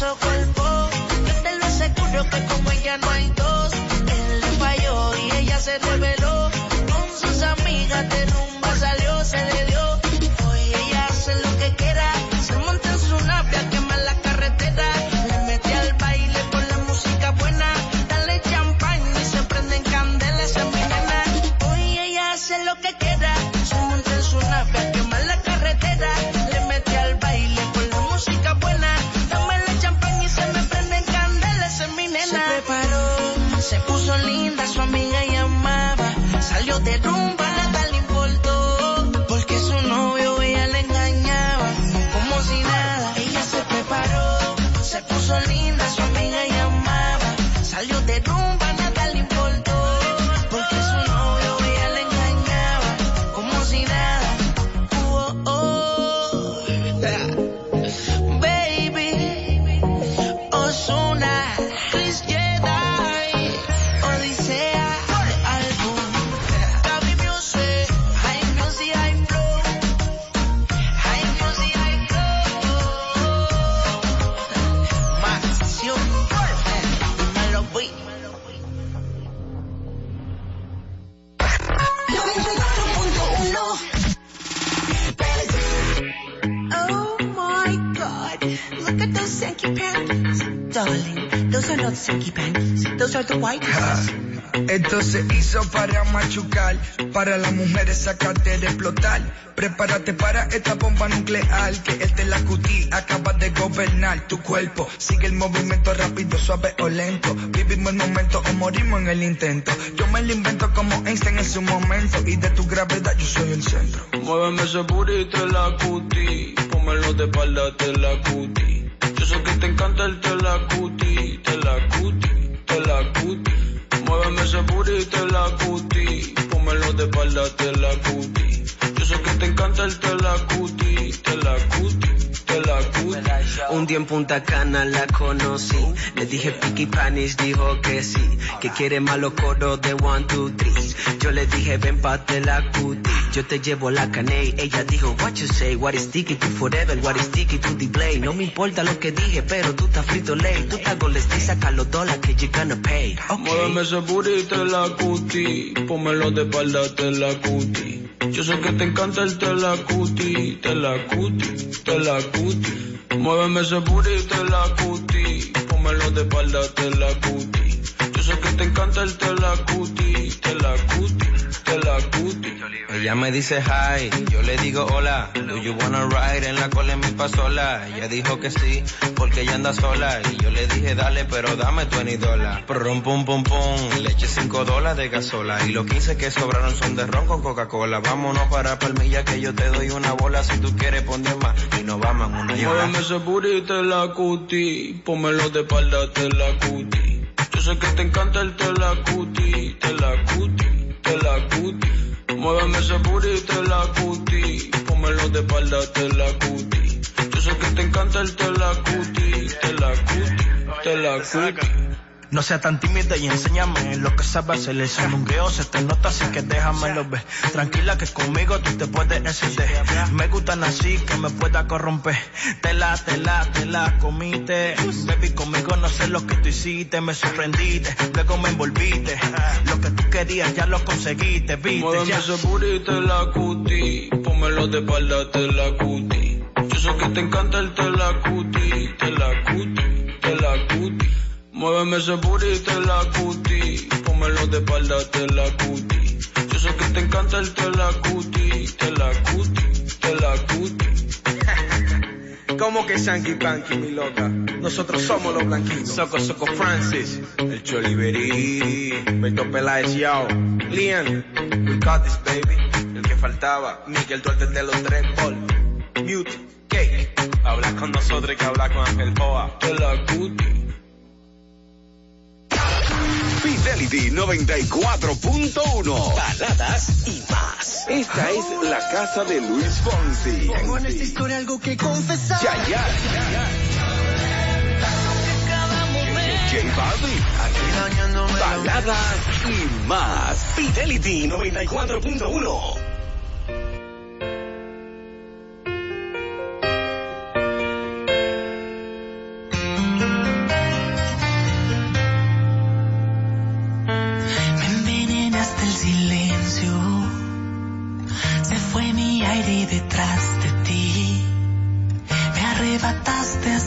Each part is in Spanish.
Yo te lo aseguro que como ella no hay para machucar, para las mujeres sacarte de explotar. Prepárate para esta bomba nuclear, que este la cutie acaba de gobernar tu cuerpo. Sigue el movimiento rápido, suave o lento. Vivimos el momento o morimos en el intento. Yo me lo invento como Einstein en su momento, y de tu gravedad yo soy el centro. Muéveme ese burrito la cuti, pómelo de espalda de la. Yo sé que te encanta el te la cuti, te la cuti, te la. Muéveme ese burrito la cuti, pómelo de espalda de la cuti. Yo sé que te encanta el te te la cuti, te la cuti. Un día en Punta Cana la conocí. Le dije Picky Panis, dijo que sí. Que quiere malo coro de one, two, three. Yo le dije ven pa' te la cuti. Yo te llevo la caney. Ella dijo what you say, what is sticky to forever, what is sticky to the play. No me importa lo que dije, pero tú estás frito ley. Tú estás goles y saca los dólares que you gonna pay. Muéveme ese burrito en la cuti, pómelo de espalda de la cuti. Yo sé que te encanta el te la cuti, te la cuti, te la cuti. Muéveme ese burrito en la cuti, pómelo de espalda de la cuti. Yo sé que te encanta el te la cuti, te la cuti, te la cuti. Ella me dice hi, yo le digo hola. Do you wanna ride en la cola en mi pasola? Ella dijo que sí, porque ella anda sola. Y yo le dije dale, pero dame 20 dólares. Pum pum pum pum, le eché 5 dólares de gasola. Y los 15 que sobraron son de ron con Coca-Cola. Vámonos para Palmilla que yo te doy una bola. Si tú quieres poner más. Y nos vamos en una yola. Muéveme ese burrito en la cuti, pómelo de espalda de la cuti. Yo sé que te encanta el te la cuti, te la cuti, te la cuti. Muéveme ese burrito en la cuti, pómelo de espalda de la cuti. Yo sé que te encanta el te la cuti, te la cuti, te la cuti. No sea tan tímida y enséñame lo que sabes hacer. El sandungueo se te nota, así que déjamelo ver. Tranquila que conmigo tú te puedes encender. Me gustan así que me pueda corromper. Tela, tela, tela, comiste. Baby, conmigo no sé lo que tú hiciste. Me sorprendiste, luego me envolviste. Lo que tú querías ya lo conseguiste, viste. Muéveme ese burrito en la cuti, pómelo de espalda de la cuti. Yo sé que te encanta el te la cuti, te la cuti, te la cuti. Muéveme ese burrito en la cuti, pómelo de espalda de la cuti. Yo sé que te encanta el te la cuti, te la cuti, te la cuti. ¿Cómo que Shanky Panky, mi loca? Nosotros somos los blanquitos. Soco Soco Francis, el Choliverí, Beto Peláez, yo. Liam, we got this, baby. El que faltaba, Miguel Duarte de los tres, Paul. Mute, Cake. Habla con nosotros que habla con Ángel Boa. Te la cuti. Fidelity 94.1. Baladas y más. Esta es la casa de Luis Fonsi. Tengo en esta historia algo que confesar. Ya, ya. J Balvin. Baladas y más. Fidelity 94.1. detrás de ti. Me arrebataste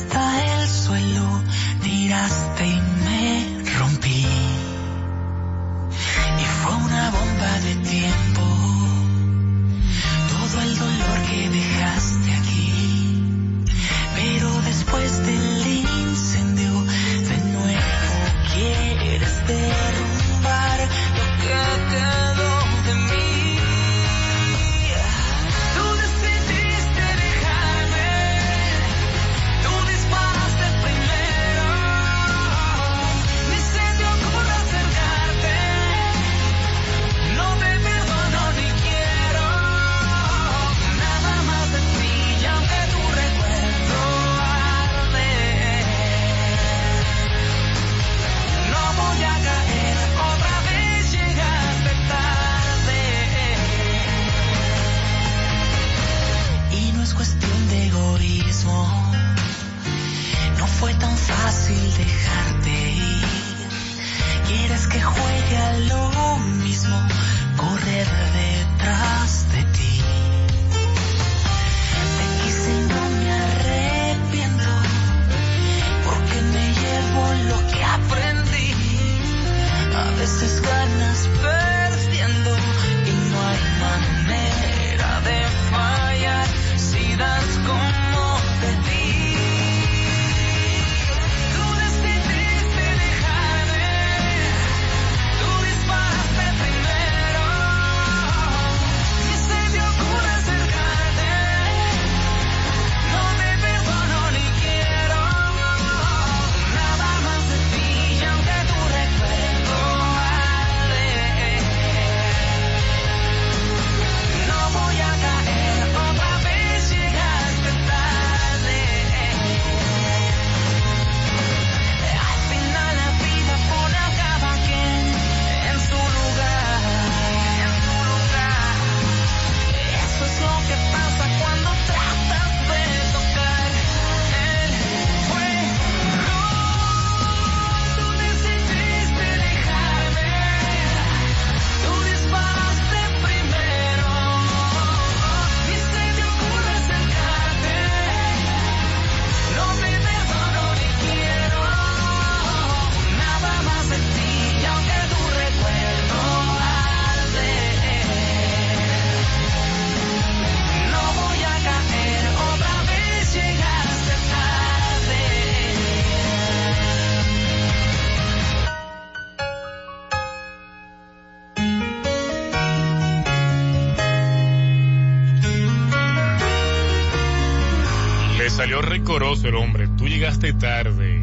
el hombre. Tú llegaste tarde.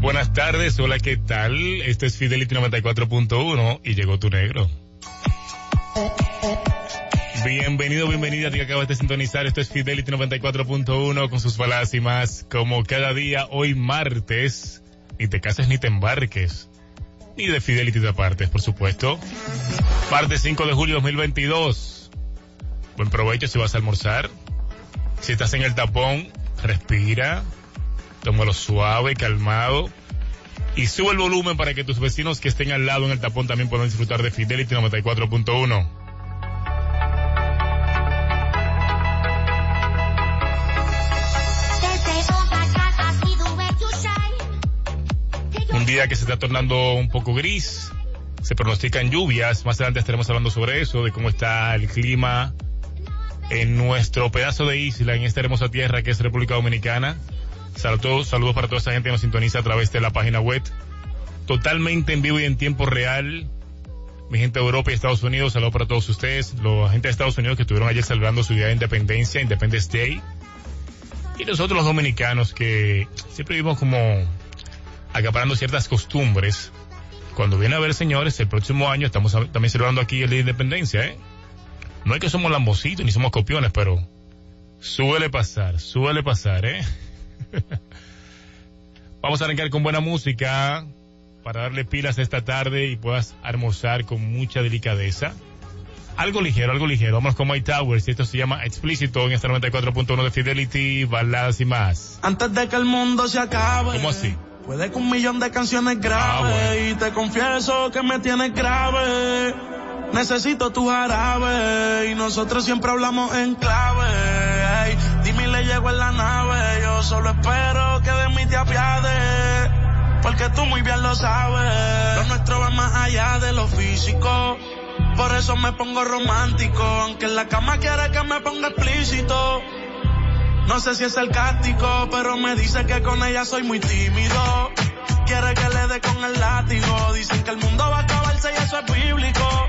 Buenas tardes, hola, ¿qué tal? Este es Fidelity 94.1 y llegó tu negro. Bienvenido, bienvenida, que acabas de sintonizar. Esto es Fidelity 94.1 con sus balas y más. Como cada día, hoy martes, ni te cases ni te embarques. Ni de Fidelity te apartes, por supuesto. Martes 5 de julio 2022. Buen provecho si vas a almorzar. Si estás en el tapón, respira, tómalo suave, calmado y sube el volumen para que tus vecinos que estén al lado en el tapón también puedan disfrutar de Fidelity 94.1. Un día que se está tornando un poco gris, se pronostican lluvias, más adelante estaremos hablando sobre eso, de cómo está el clima en nuestro pedazo de isla, en esta hermosa tierra que es República Dominicana. Saludos, saludos para toda esa gente que nos sintoniza a través de la página web. Totalmente en vivo y en tiempo real. Mi gente de Europa y Estados Unidos, saludos para todos ustedes. La gente de Estados Unidos que estuvieron ayer celebrando su día de independencia, Independence Day. Y nosotros los dominicanos que siempre vivimos como acaparando ciertas costumbres. Cuando viene a ver, señores, el próximo año estamos también celebrando aquí el día de independencia, ¿eh? No es que somos lambocitos ni somos copiones, pero suele pasar, suele pasar, ¿eh? Vamos a arrancar con buena música para darle pilas esta tarde y puedas almorzar con mucha delicadeza. Algo ligero, algo ligero. Vamos con My Towers y esto se llama Explícito en esta 94.1 de Fidelity, baladas y más. Antes de que el mundo se acabe. ¿Cómo así? Puede que un millón de canciones graves. Ah, bueno. Y te confieso que me tienes grave. Necesito tu jarabe y nosotros siempre hablamos en clave. Dime le llego en la nave, yo solo espero que de mí te apiade. Porque tú muy bien lo sabes, lo nuestro va más allá de lo físico. Por eso me pongo romántico, aunque en la cama quiere que me ponga explícito. No sé si es sarcástico, pero me dice que con ella soy muy tímido. Quiere que le dé con el látigo. Dicen que el mundo va a acabarse y eso es bíblico.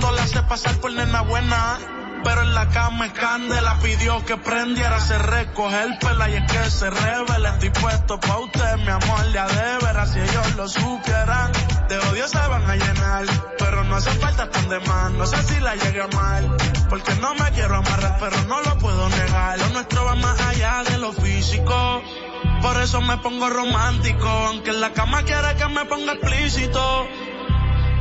Mundo le hace pasar por nena buena. Pero en la cama es candela, pidió que prendiera, se recoge el pela y es que se revela. Estoy puesto pa' usted, mi amor, ya de veras, si ellos lo supieran. De odio se van a llenar, pero no hace falta tan de más. No sé si la llegue mal, porque no me quiero amarrar, pero no lo puedo negar. Lo nuestro va más allá de lo físico. Por eso me pongo romántico, aunque en la cama quiere que me ponga explícito.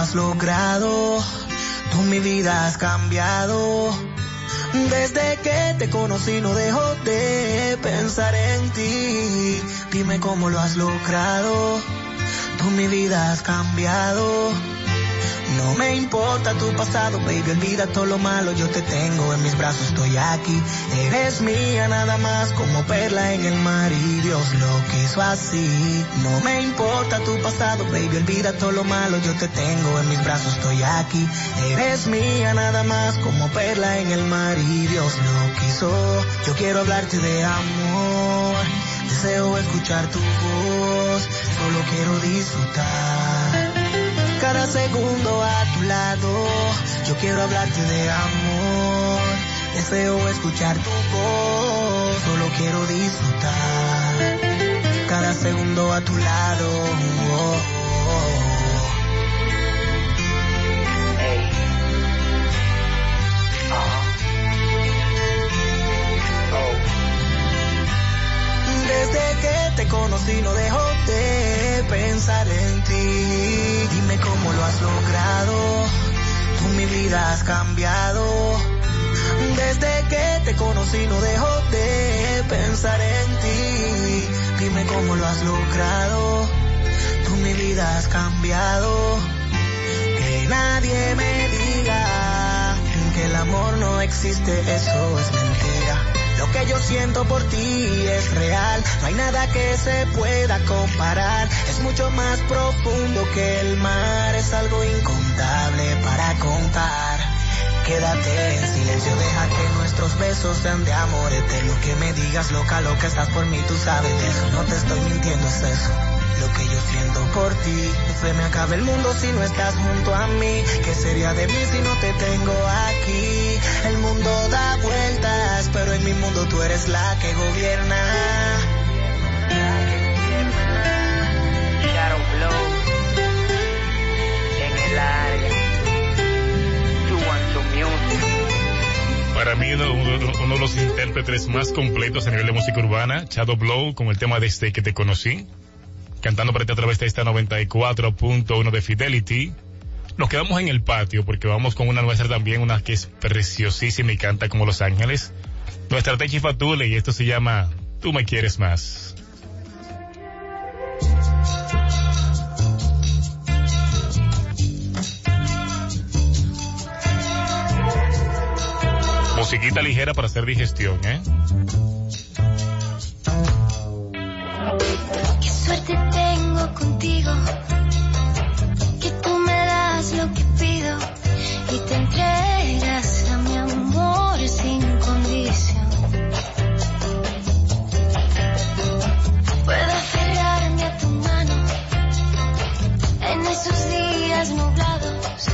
Has logrado. Tú mi vida has cambiado. Desde que te conocí no dejo de pensar en ti. Dime cómo lo has logrado. Tú mi vida has cambiado. No me importa tu pasado, baby, olvida todo lo malo, yo te tengo en mis brazos, estoy aquí. Eres mía nada más como perla en el mar y Dios lo quiso así. No me importa tu pasado, baby, olvida todo lo malo, yo te tengo en mis brazos, estoy aquí. Eres mía nada más como perla en el mar y Dios lo quiso. Yo quiero hablarte de amor, deseo escuchar tu voz, solo quiero disfrutar cada segundo a tu lado. Yo quiero hablarte de amor, deseo escuchar tu voz, solo quiero disfrutar cada segundo a tu lado. Oh, oh. Desde que te conocí no dejo de pensar en ti. Dime cómo lo has logrado. Tú mi vida has cambiado. Desde que te conocí no dejo de pensar en ti. Dime cómo lo has logrado. tú mi vida has cambiado. Que nadie me diga que el amor no existe, eso es mentira. Lo que yo siento por ti es real, no hay nada que se pueda comparar. Es mucho más profundo que el mar, es algo incontable para contar. Quédate en silencio, deja que nuestros besos sean de amor eterno. Que me digas loca, loca, estás por mí, tú sabes de eso. No te estoy mintiendo, es eso. Lo que yo siento por ti, se me acaba el mundo si no estás junto a mí. ¿Qué sería de mí si no te tengo aquí? El mundo da vueltas, pero en mi mundo tú eres la que gobierna. Shadow Blow en el área. You want to music. Para mí, uno, uno- uno de los intérpretes más completos a nivel de música urbana, Shadow Blow, con el tema Desde que te conocí, cantando para ti a través de esta 94.1 de Fidelity. Nos quedamos en el patio porque vamos con una nuestra también, una que es preciosísima y canta como Los Ángeles. Nuestra Techi Fatule y esto se llama Tú me quieres más. Musiquita ligera para hacer digestión, ¿eh? Suerte tengo contigo, que tú me das lo que pido y te entregas a mi amor sin condición. Puedo aferrarme a tu mano en esos días nublados,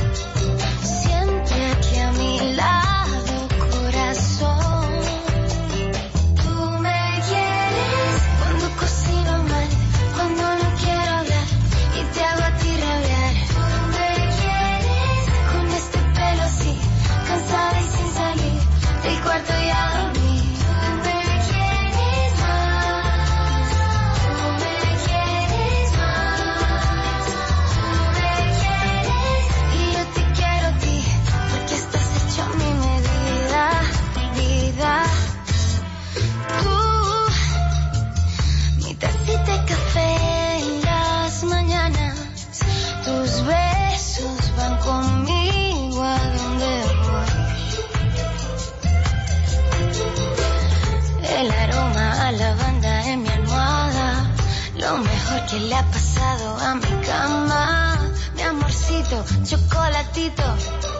chocolatito,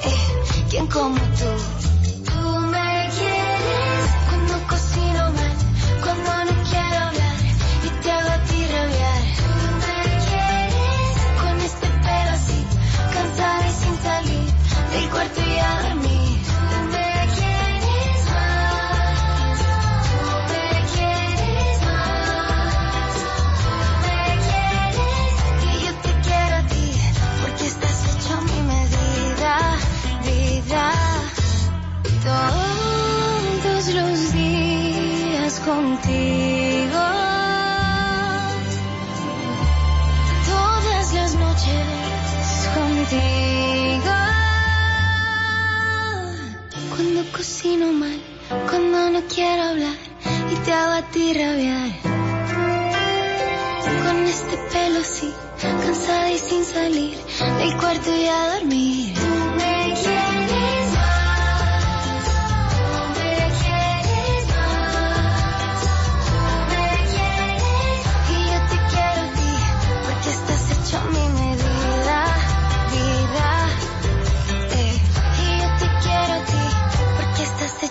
eh, ¿quién como tú? Contigo. Todas las noches contigo. Cuando cocino mal, cuando no quiero hablar y te hago a ti rabiar. Con este pelo así, cansada y sin salir del cuarto y a dormir.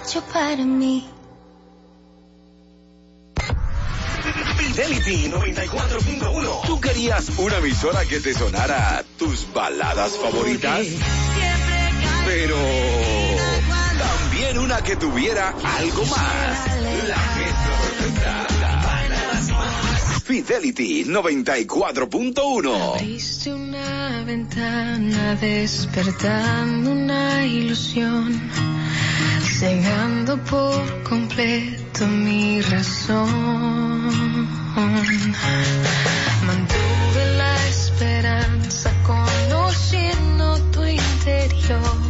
Hecho para mí. Fidelity 94.1. ¿Tú querías una emisora que te sonara tus baladas favoritas? Pero también una que tuviera algo más. La que. Fidelity 94.1. Abriste una ventana despertando una ilusión, cegando por completo mi razón. Mantuve la esperanza conociendo tu interior,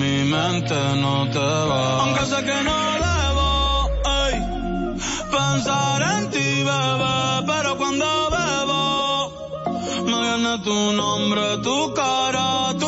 mi mente no te va. Aunque sé que no debo ey, pensar en ti, bebé, pero cuando bebo me viene tu nombre, tu cara, tu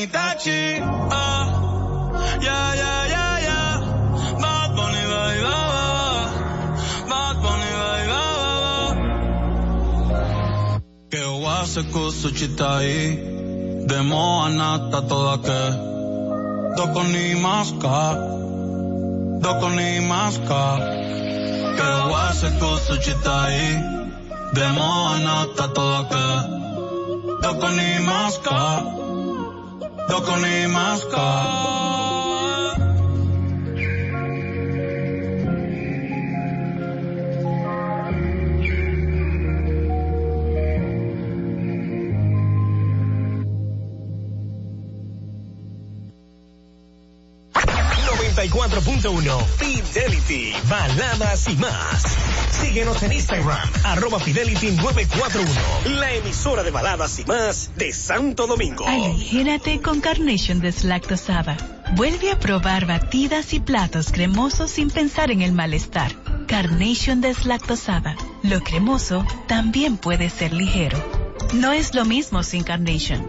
en Itachi. Ah. Yeah, yeah, yeah, yeah. Bad Bunny, baby. Bad Bunny, baby. Que wase kusuchitai. Demo anata toda que. Doko ni maska. Doko ni maska. Que wase kusuchitai. Demo anata toda que. Doko ni maska. Tocone Masca. 94.1. Fidelity, baladas y más. Síguenos en Instagram, arroba Fidelity 941. La emisora de baladas y más de Santo Domingo. Aligérate con Carnation deslactosada. Vuelve a probar batidas y platos cremosos sin pensar en el malestar. Carnation deslactosada. Lo cremoso también puede ser ligero. No es lo mismo sin Carnation.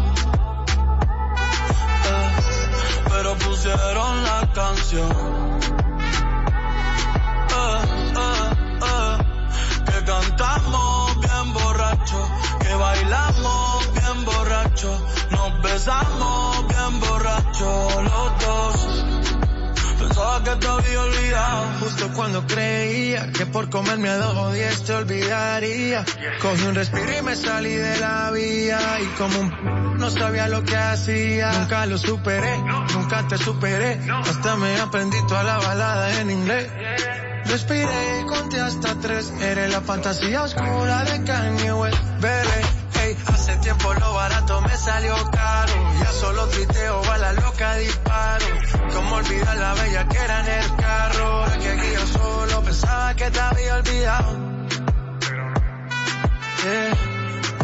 Pusieron la canción. Eh, eh, eh, que cantamos bien borracho, que bailamos bien borracho, nos besamos bien borracho los dos. Pensaba que te había olvidado. Justo cuando creía que por comerme a dos diez te olvidaría. Cogí un respiro y me salí de la vía. Y como un no sabía lo que hacía. Nunca lo superé, nunca te superé. Hasta me aprendí toda la balada en inglés. Respiré y conté hasta tres. Eres la fantasía oscura de Kanye West. Bebé, hey, hace tiempo lo barato me salió caro. Ya solo triteo, a la loca disparo. Como olvidar la bella que era en el carro. La que aquí yo solo pensaba que te había olvidado. Yeah,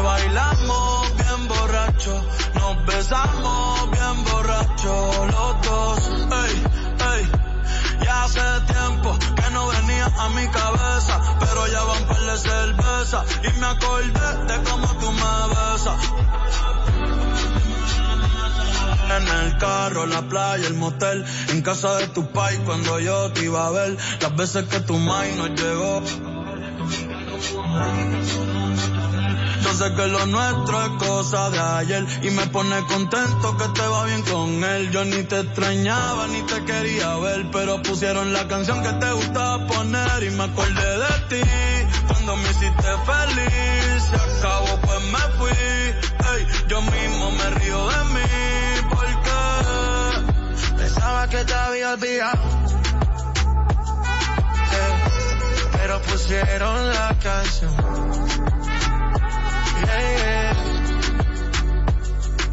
bailamos bien borracho, nos besamos bien borracho los dos. Ey, ey, ya hace tiempo que no venía a mi cabeza, pero ya van par de cerveza y me acordé de cómo tú me besas. En el carro, la playa, el motel, en casa de tu pai cuando yo te iba a ver, las veces que tu mai no llegó. Yo sé que lo nuestro es cosa de ayer y me pone contento que te va bien con él. Yo ni te extrañaba ni te quería ver, pero pusieron la canción que te gustaba poner y me acordé de ti cuando me hiciste feliz. Se acabó pues me fui, ey, yo mismo me río de mí porque pensaba que te había olvidado. Eh, pero pusieron la canción.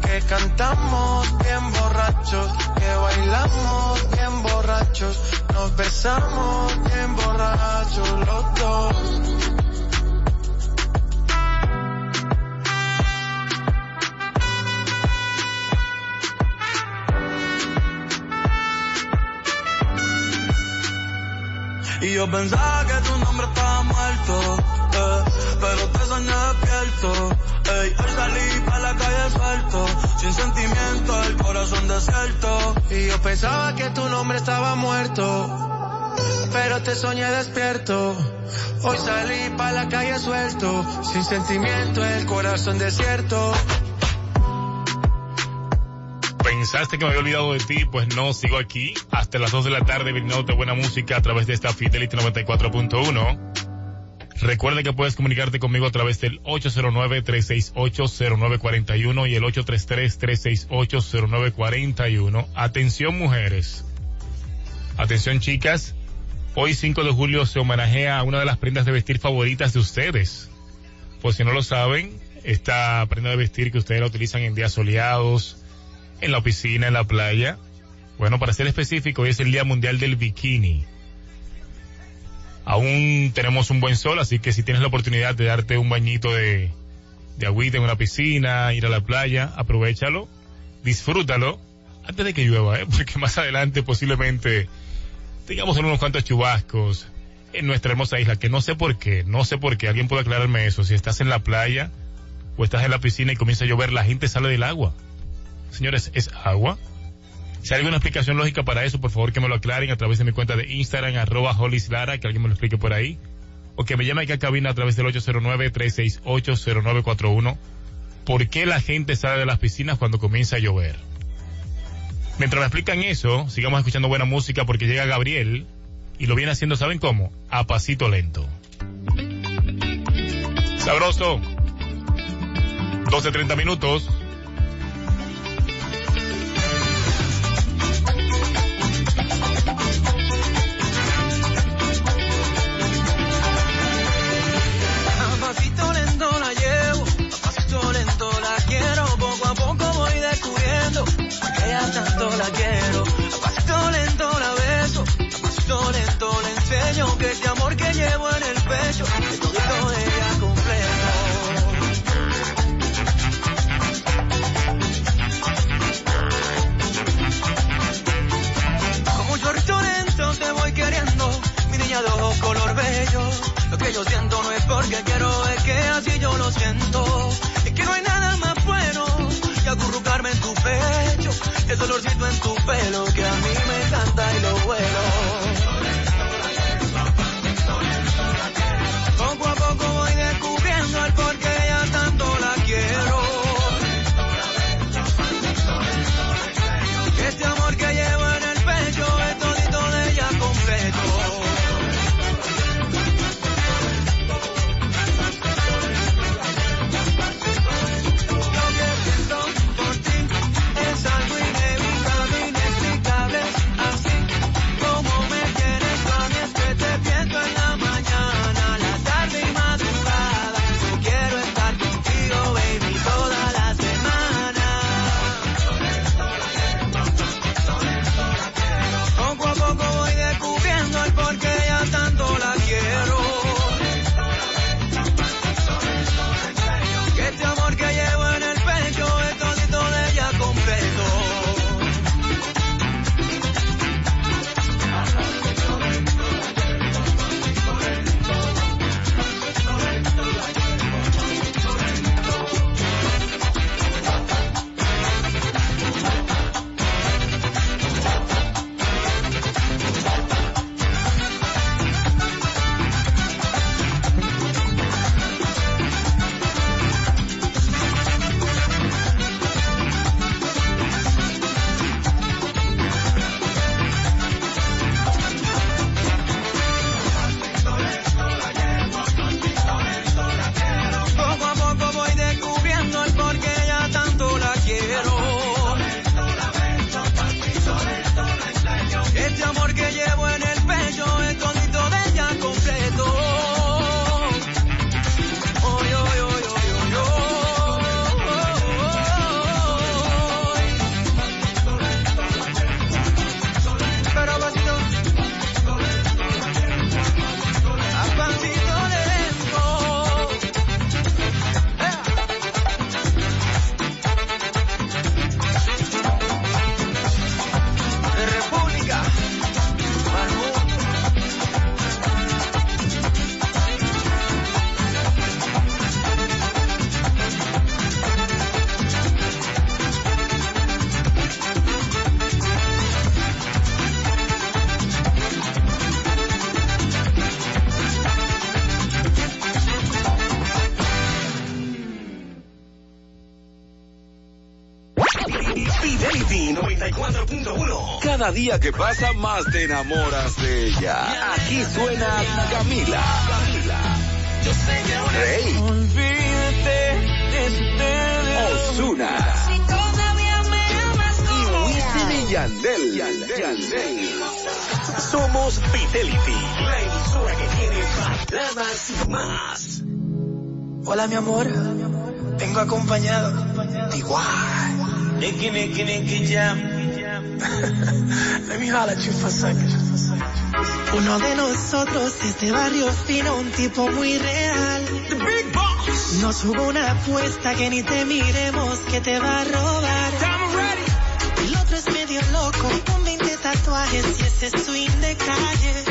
Que cantamos bien borrachos, que bailamos bien borrachos, nos besamos bien borrachos los dos. Y yo pensaba que tu nombre estaba muerto, eh, pero te soñé despierto. Ey, hoy salí para la calle suelto, sin sentimiento, el corazón desierto. Y yo pensaba que tu nombre estaba muerto, pero te soñé despierto. Hoy salí para la calle suelto, sin sentimiento, el corazón desierto. ¿Pensaste que me había olvidado de ti? Pues no, sigo aquí hasta las 2 de la tarde brindándote buena música a través de esta Fidelity 94.1. Recuerda que puedes comunicarte conmigo a través del 809-368-0941 y el 833-368-0941. Atención mujeres. Atención chicas. Hoy 5 de julio se homenajea a una de las prendas de vestir favoritas de ustedes. Por si no lo saben, esta prenda de vestir que ustedes la utilizan en días soleados, en la piscina, en la playa. Bueno, para ser específico, hoy es el Día Mundial del Bikini. Aún tenemos un buen sol, así que si tienes la oportunidad de darte un bañito de, de agüita en una piscina, ir a la playa, aprovechalo, disfrútalo, antes de que llueva, ¿eh? porque más adelante posiblemente tengamos unos cuantos chubascos en nuestra hermosa isla, que no sé por qué, no sé por qué, alguien puede aclararme eso, si estás en la playa o estás en la piscina y comienza a llover, la gente sale del agua. Señores, ¿es agua? Si hay alguna explicación lógica para eso, por favor que me lo aclaren a través de mi cuenta de Instagram, arroba que alguien me lo explique por ahí. O que me llame aquí a cabina a través del 809-368-0941. ¿Por qué la gente sale de las piscinas cuando comienza a llover? Mientras me explican eso, sigamos escuchando buena música porque llega Gabriel y lo viene haciendo, ¿saben cómo? A pasito lento. Sabroso. 12.30 minutos. Yo siento no es porque quiero, es que así yo lo siento. Es que no hay nada más bueno que acurrucarme en tu pecho. El dolorcito en tu pelo día que pasa más te enamoras de ella. Aquí suena Camila. Yo sé que ahora Rey. olvídate de ese Osuna. Si todavía me amas como Wisin y Yandel. Yandel. Somos Fidelity. La emisora que tiene baladas y más. Hola, mi amor. Vengo acompañado de igual. Nicky, Nicky, Nicky Jam. Uno de nosotros de barrio fino, un tipo muy real. The Big Boss. Nos jugó una apuesta que ni te miremos que te va a robar. El otro es medio loco, con 20 tatuajes y ese swing de calle.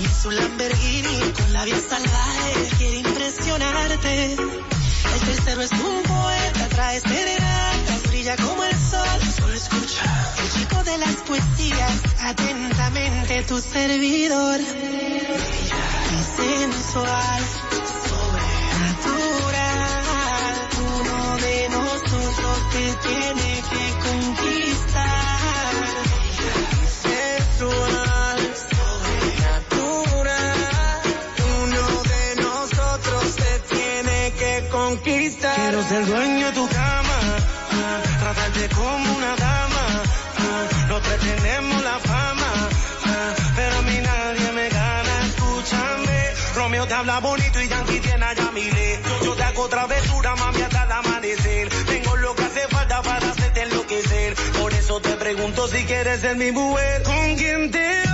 Y su Lamborghini con la vida salvaje quiere impresionarte. El tercero es un poeta, trae serenatas, brilla como el sol. Solo escucha. El chico de las poesías, atentamente tu servidor. Sensual, sobrenatural. Uno de nosotros te tiene que conquistar. Sensual, sobrenatural. Uno de nosotros te tiene que conquistar. Quiero ser dueño de tu cama, ah, tratarte como una dama. ah, no pretendemos la fama, ah, pero a mí nadie me gana. Escúchame, Romeo te habla bonito y Yankee tiene a Yamile. Yo, yo te hago travesura, mami, hasta el amanecer. Tengo lo que hace falta para hacerte enloquecer. Por eso te pregunto si quieres ser mi mujer. ¿Con quién te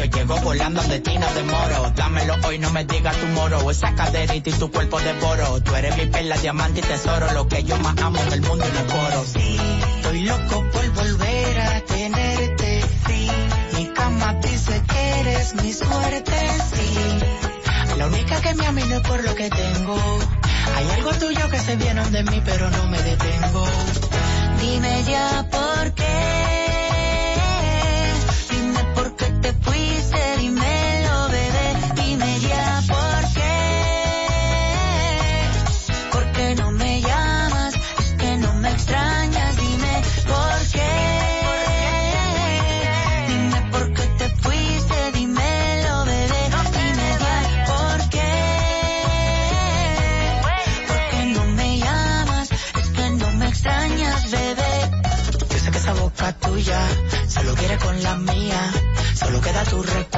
yo llego volando destino de moro. Dámelo hoy, no me digas tu moro. Esa caderita y tu cuerpo de poro. Tú eres mi perla, diamante y tesoro. Lo que yo más amo en el mundo y no coro. Sí, estoy loco por volver a tenerte. Sí, mi cama dice que eres mi suerte. Sí, la única que me ama no es por lo que tengo. Hay algo tuyo que se viene de mí, pero no me detengo. Dime ya por qué tu recuerdo.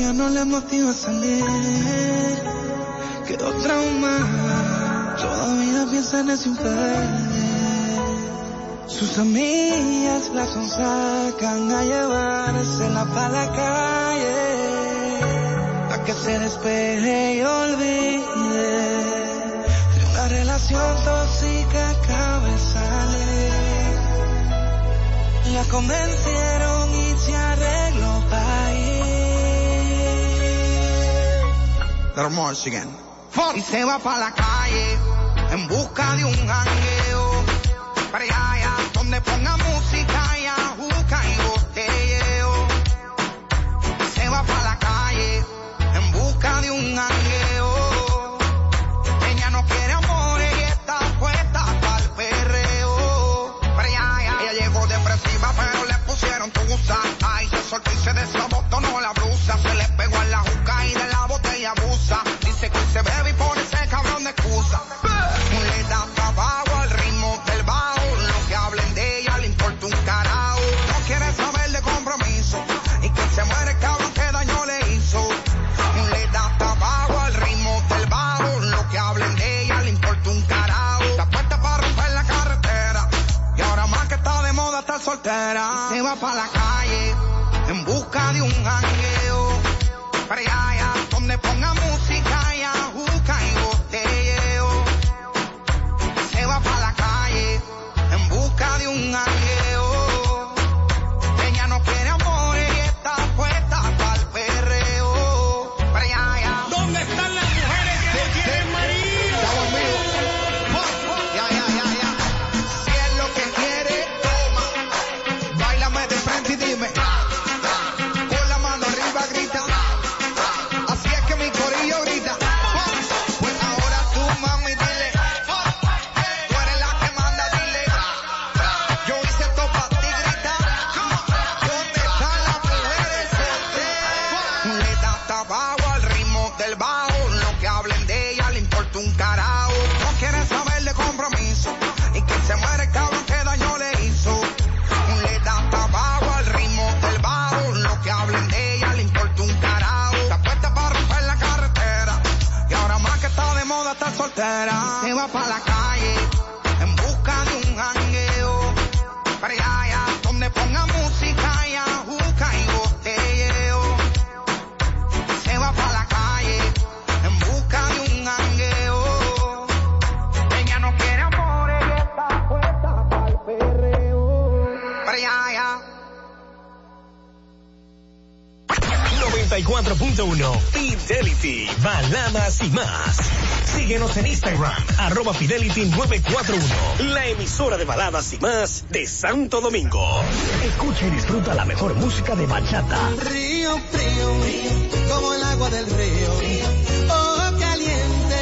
ya no le motiva salir. Quedó trauma, todavía piensa en ese imperder. Sus amigas la sacan a llevársela pa' la calle, a que se despeje y olvide de una relación tóxica cabe salir. La convencieron Little Y se va para la calle en busca de un jangueo. Para allá, donde pongan Fidelity 941, la emisora de baladas y más de Santo Domingo. Escucha y disfruta la mejor música de bachata. Río, frío, como el agua del río. Oh, caliente,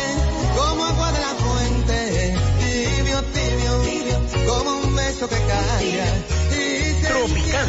como agua de la fuente. Tibio, tibio, como un beso que cae. Tropical.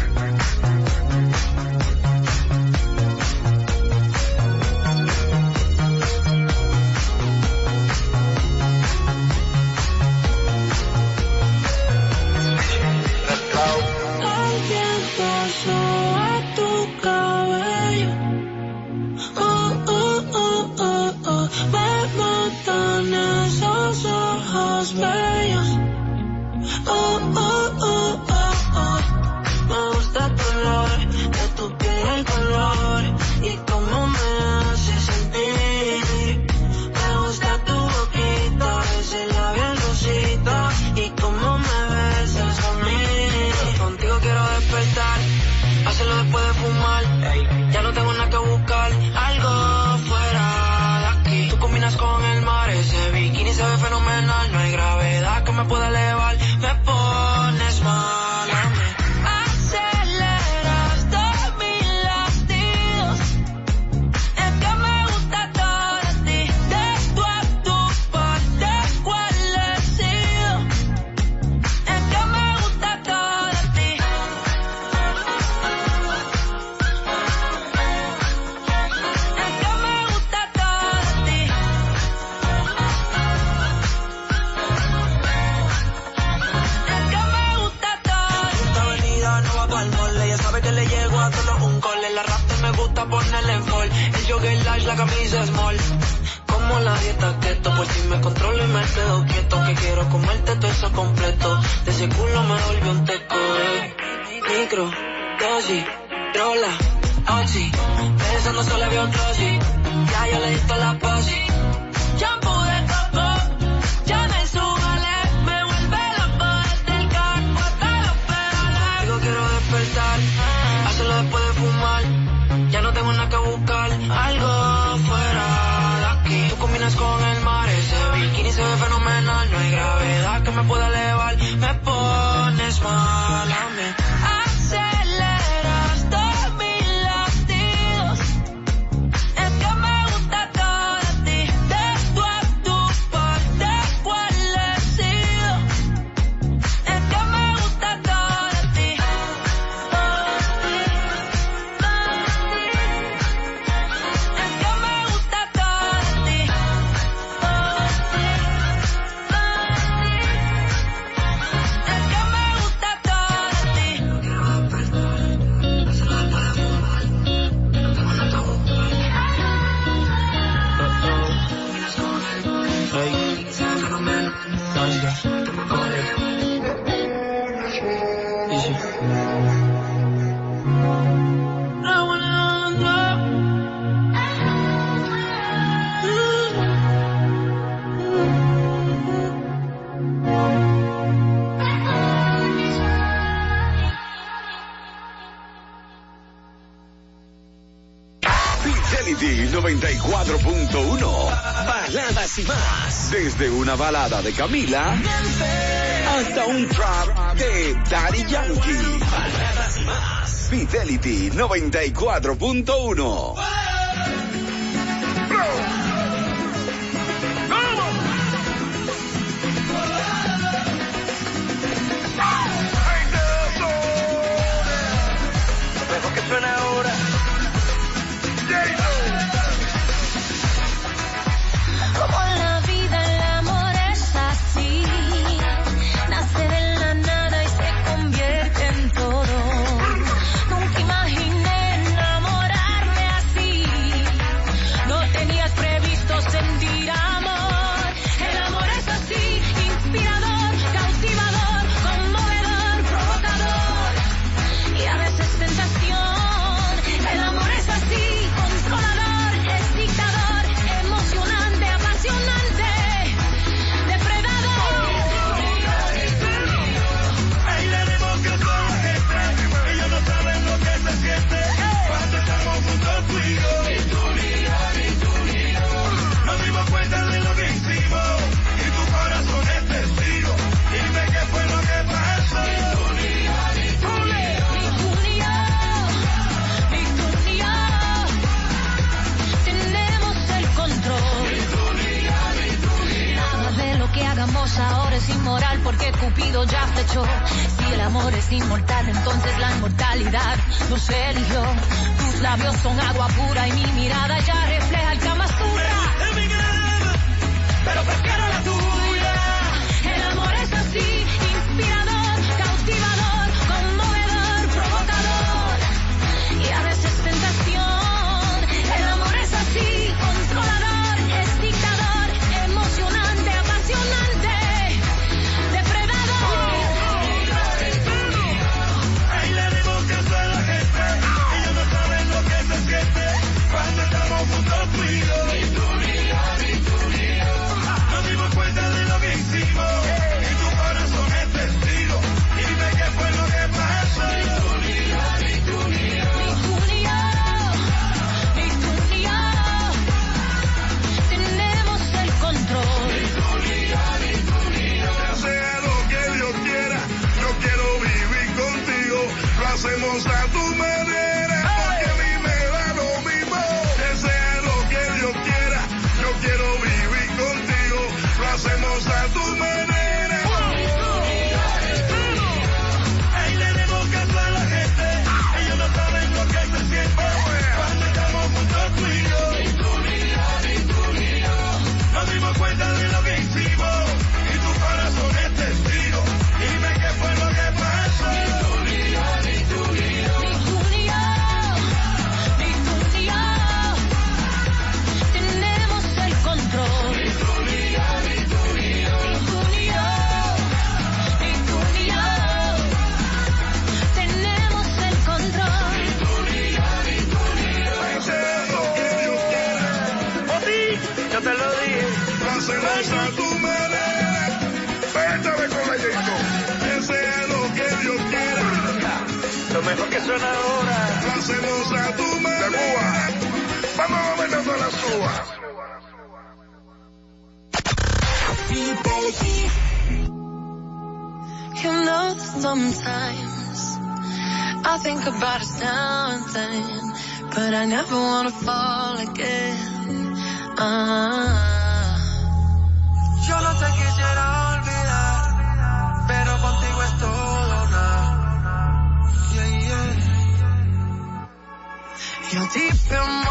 Camila hasta un trap de Daddy Yankee. Fidelity 94.1 porque Cupido ya flechó. Si el amor es inmortal, entonces la inmortalidad nos eligió. Tus labios son agua pura y mi mirada ya sometimes. I think about us now and then, but I never wanna fall again. Ah. Yo no te quisiera olvidar, pero contigo es todo nada. Yeah, yeah. Deep in my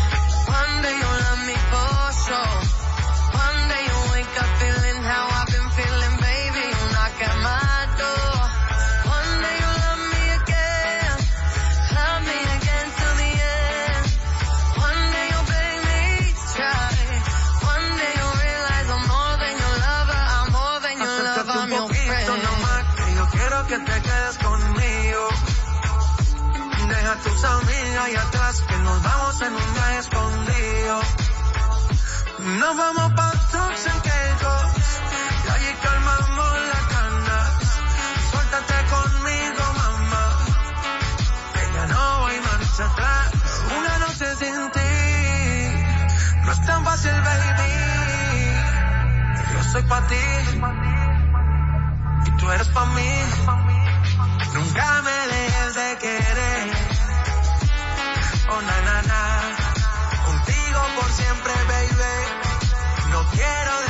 en un escondido. Nos vamos pa' trucks en y allí calmamos las canas. Suéltate conmigo, mamá, que ya no voy marcha atrás. Una noche sin ti, no es tan fácil, baby. Yo soy pa' ti, y tú eres pa' mí. Nunca me dejes de querer. Oh, na, na siempre, baby. No quiero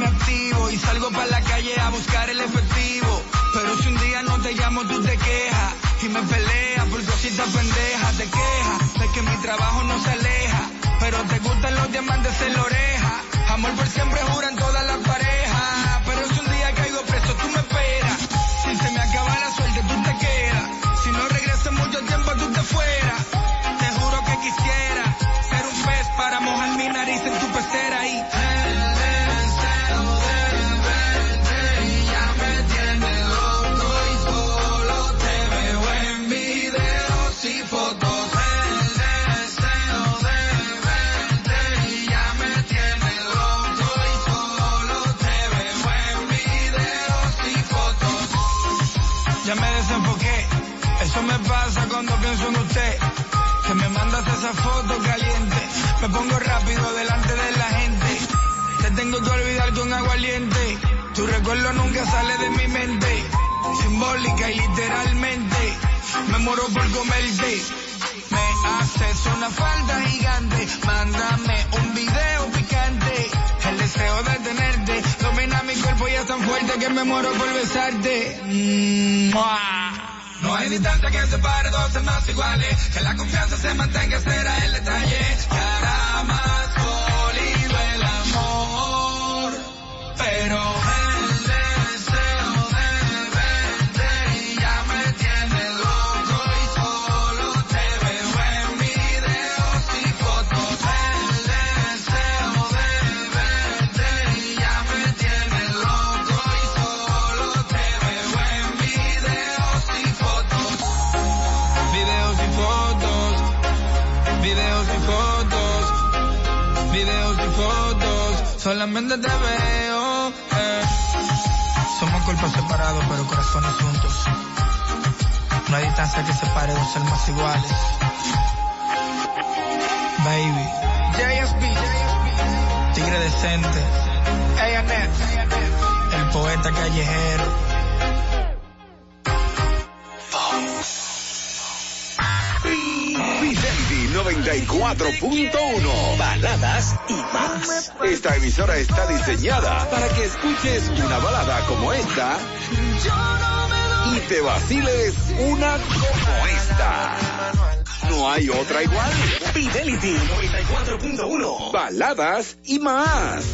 me activo y salgo para la calle a buscar el efectivo. Pero si un día no te llamo, tú te quejas y me peleas por cositas pendejas. Te quejas de que mi trabajo no se aleja, pero te gustan los diamantes en la oreja. Amor por siempre juran todas las parejas, me pongo rápido delante de la gente. Te tengo que olvidar con aguardiente, tu recuerdo nunca sale de mi mente. Simbólica y literalmente, me muero por comerte. Me haces una falta gigante, mándame un video picante. El deseo de tenerte domina mi cuerpo y es tan fuerte que me muero por besarte. ¡mua! No hay distancia que separe dos almas iguales, que la confianza se mantenga, será el detalle. Hará más sólido el amor, pero Solamente te veo. eh. Somos cuerpos separados, pero corazones juntos. No hay distancia que separe dos almas iguales. Baby. JSB. Tigre decente. El poeta callejero. 94.1. Baladas y más. Esta emisora está diseñada para que escuches una balada como esta y te vaciles una como esta. No hay otra igual. Fidelity 94.1. Baladas y más.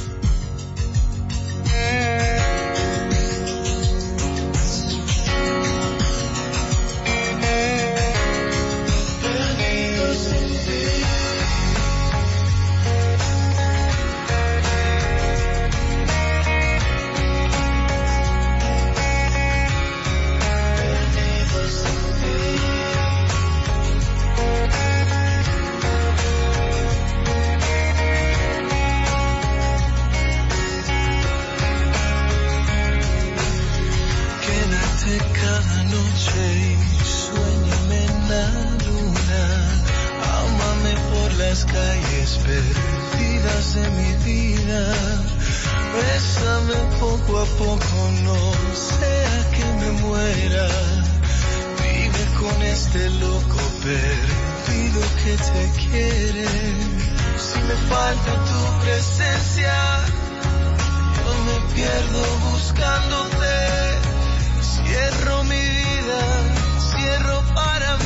las calles perdidas de mi vida. Bésame poco a poco, no sea que me muera. Vive con este loco perdido que te quiere. Si me falta tu presencia, yo me pierdo buscándote. Cierro mi vida, cierro para mí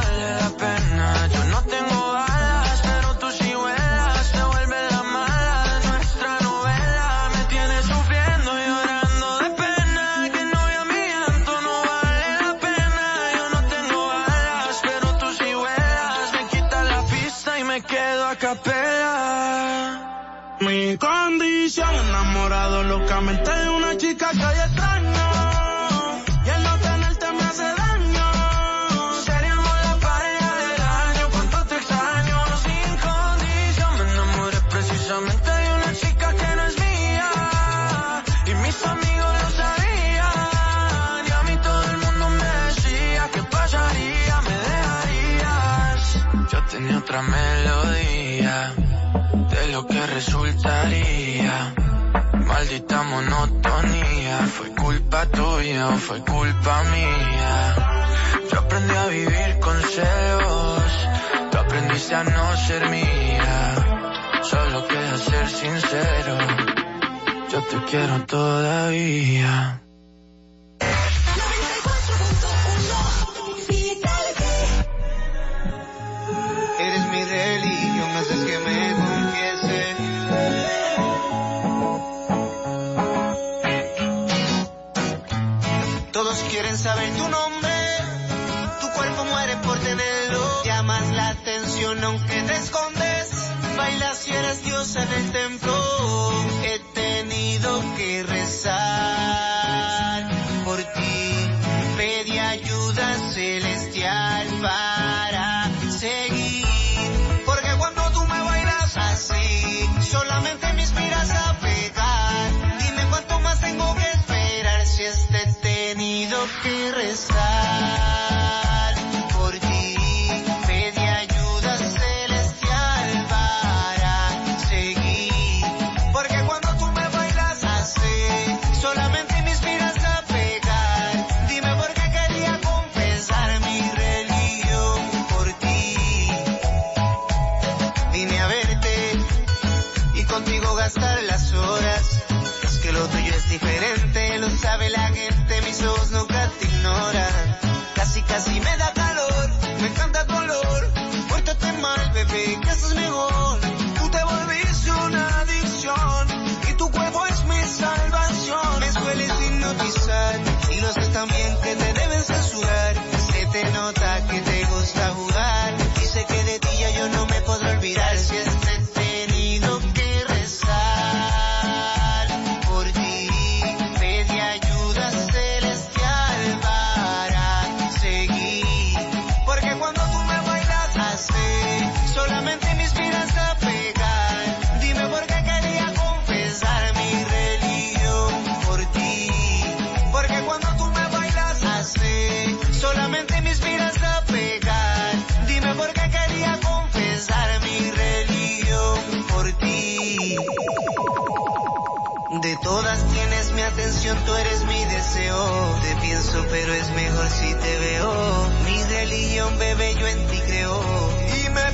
Mi condición, enamorado locamente de una chica que hoy extraño. Maldita monotonía, fue culpa tuya o fue culpa mía. Yo aprendí a vivir con celos, tú aprendiste a no ser mía. Solo queda ser sincero, yo te quiero todavía. Eres mi religión, haces que me en el templo. He tenido que rezar por ti. Pedí ayuda celestial para seguir. Porque cuando tú me bailas así, solamente me inspiras a pecar. Dime cuánto más tengo que esperar si he tenido que rezar las horas. Es que lo tuyo es diferente, lo sabe la gente, mis ojos nunca te ignoran. Casi casi me da calor, me encanta tu olor. Pórtate mal, bebé, que eso es mejor. Tú te volviste una adicción y tu cuerpo es mi salvación. Me sueles hipnotizar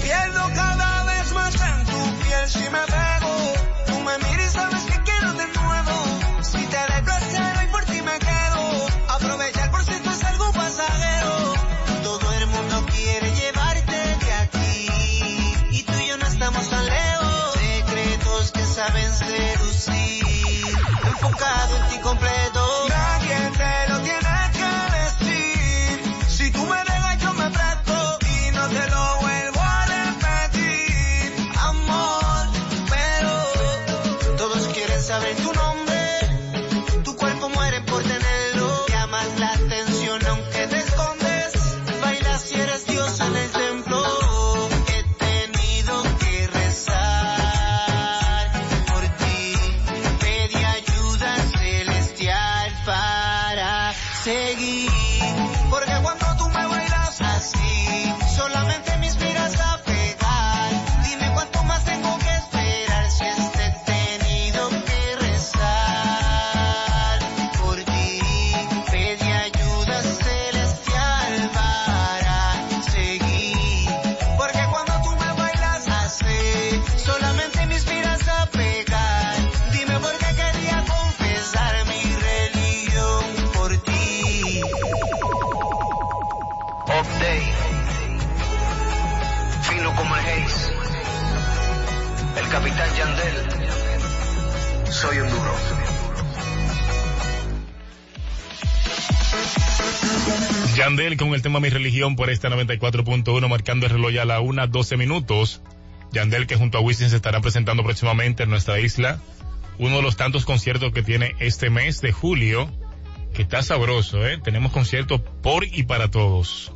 pierdo cada vez más en tu piel si me pego. Tú me miras y sabes que quiero de nuevo. Si te doy placer, hoy por ti me quedo. Aprovechar por si esto es algo pasajero. Todo el mundo quiere llevarte de aquí. Y tú y yo no estamos tan lejos. Secretos que saben seducir. Enfocado en ti completo. Por esta 94.1 marcando el reloj a la 1, 12 minutos. Yandel que junto a Wisin se estará presentando próximamente en nuestra isla. Uno de los tantos conciertos que tiene este mes de julio, que está sabroso, ¿eh? Tenemos conciertos por y para todos.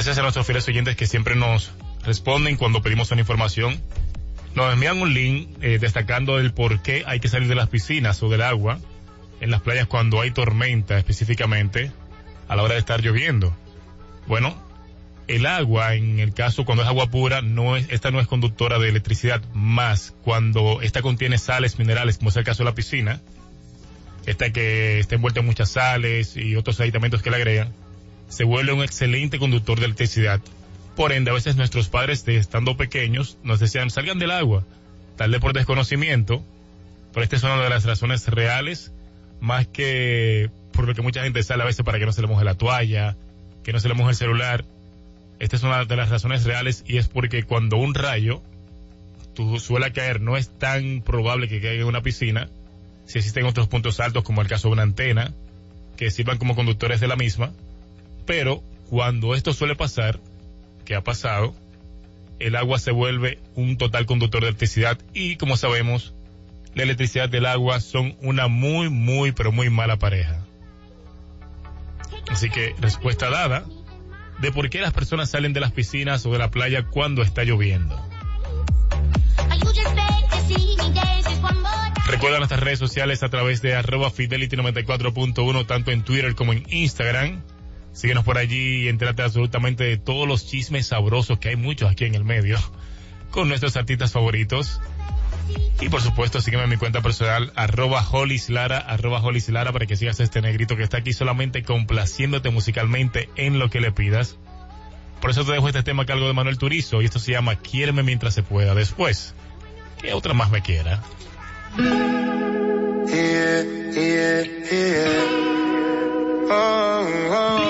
Gracias a nuestros fieles oyentes que siempre nos responden cuando pedimos una información. Nos envían un link eh, destacando el por qué hay que salir de las piscinas o del agua en las playas cuando hay tormenta específicamente a la hora de estar lloviendo. Bueno, el agua, en el caso cuando es agua pura, no es, esta no es conductora de electricidad, más cuando esta contiene sales minerales, como es el caso de la piscina, esta que está envuelta en muchas sales y otros aditamentos que le agregan, se vuelve un excelente conductor de electricidad. Por ende, a veces nuestros padres, de estando pequeños, nos decían, salgan del agua, tal vez por desconocimiento, pero esta es una de las razones reales, más que por lo que mucha gente sale a veces para que no se le moje la toalla, que no se le moje el celular. Esta es una de las razones reales y es porque cuando un rayo tu, suele caer, no es tan probable que caiga en una piscina, si existen otros puntos altos como el caso de una antena, que sirvan como conductores de la misma, pero cuando esto suele pasar, que ha pasado, el agua se vuelve un total conductor de electricidad y como sabemos, la electricidad del agua son una muy, muy, pero muy mala pareja. Así que respuesta dada de por qué las personas salen de las piscinas o de la playa cuando está lloviendo. Recuerda nuestras redes sociales a través de arroba fidelity 94.1 tanto en Twitter como en Instagram. Síguenos por allí y entérate absolutamente de todos los chismes sabrosos que hay muchos aquí en el medio con nuestros artistas favoritos. Y por supuesto, sígueme en mi cuenta personal, arroba holislara, arroba holislara, para que sigas a este negrito que está aquí solamente complaciéndote musicalmente en lo que le pidas. Por eso te dejo este tema que algo de Manuel Turizo y esto se llama Quiéreme mientras se pueda. Después, que otra más me quiera. Oh, oh.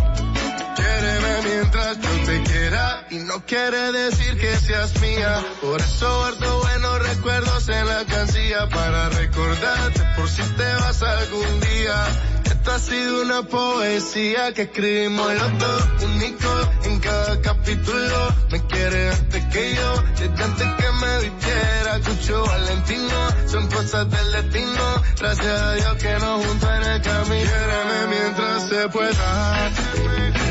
Y no quiere decir que seas mía. Por eso guardo buenos recuerdos en la cancilla para recordarte por si te vas algún día. Esta ha sido una poesía que escribimos los dos, único en cada capítulo. Me quiere antes que yo, desde antes que me vistiera, Cucho Valentino. Son cosas del destino, gracias a Dios que nos juntó en el camino. Quiéreme mientras se pueda.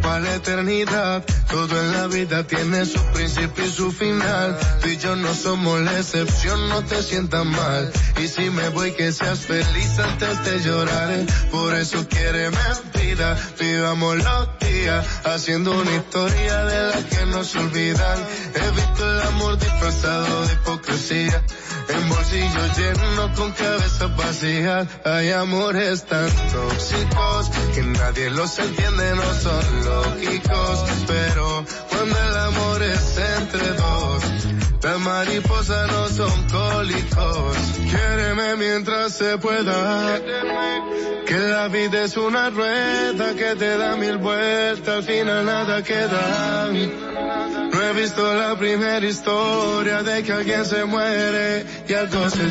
Para la eternidad, todo en la vida tiene su principio y su final. Tú y yo no somos la excepción, no te sientas mal. Y si me voy que seas feliz antes de llorar. Por eso quiere vida, vivamos los días, haciendo una historia de la que no se olvidan. He visto el amor disfrazado de hipocresía. En bolsillos llenos con cabezas vacías hay amores tan tóxicos que nadie los entiende, no son lógicos. Pero cuando el amor es entre dos, las mariposas no son cólicos. Quiéreme mientras se pueda. Que la vida es una rueda que te da mil vueltas, al final nada queda. No he visto la primera historia de que alguien se muere y algo se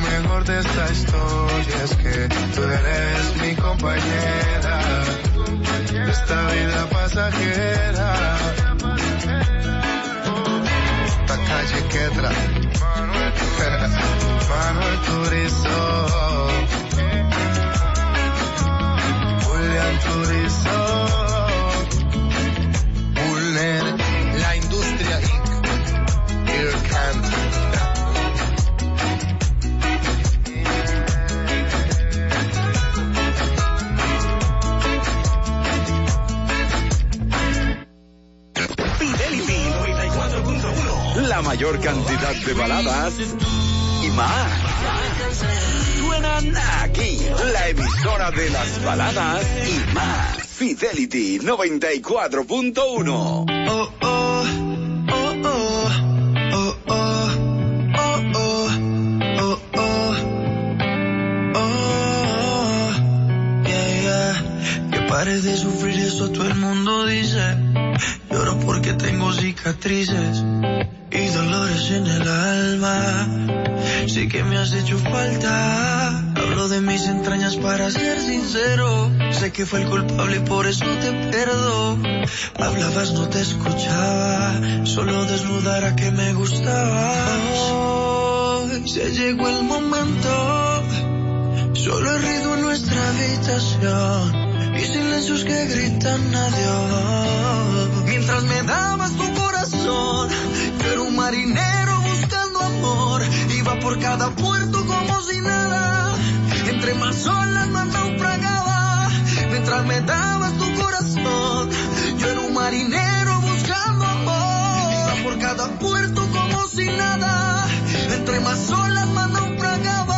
lleva. mejor de esta historia es que tú eres mi compañera. Esta vida pasajera. Esta calle quedra. Manuel Turizo. Julián cantidad de baladas y más. Suenan aquí, la emisora de las baladas y más. Fidelity 94.1. Oh, oh, oh, oh, oh, oh, oh, oh, oh, oh, oh, yeah, yeah. Que pares de sufrir, eso todo el mundo dice. Lloro porque tengo cicatrices que fue el culpable y por eso te perdo. Hablabas, no te escuchaba. Solo desnudar a que me gustabas. Hoy se llegó el momento. Solo el ruido en nuestra habitación. Y silencios que gritan adiós. Mientras me dabas tu corazón, yo era un marinero buscando amor. Iba por cada puerto como si nada. Entre más olas más naufragaba. Mientras me dabas tu corazón, yo era un marinero buscando amor. Iba por cada puerto como si nada. Entre más olas más naufragaba.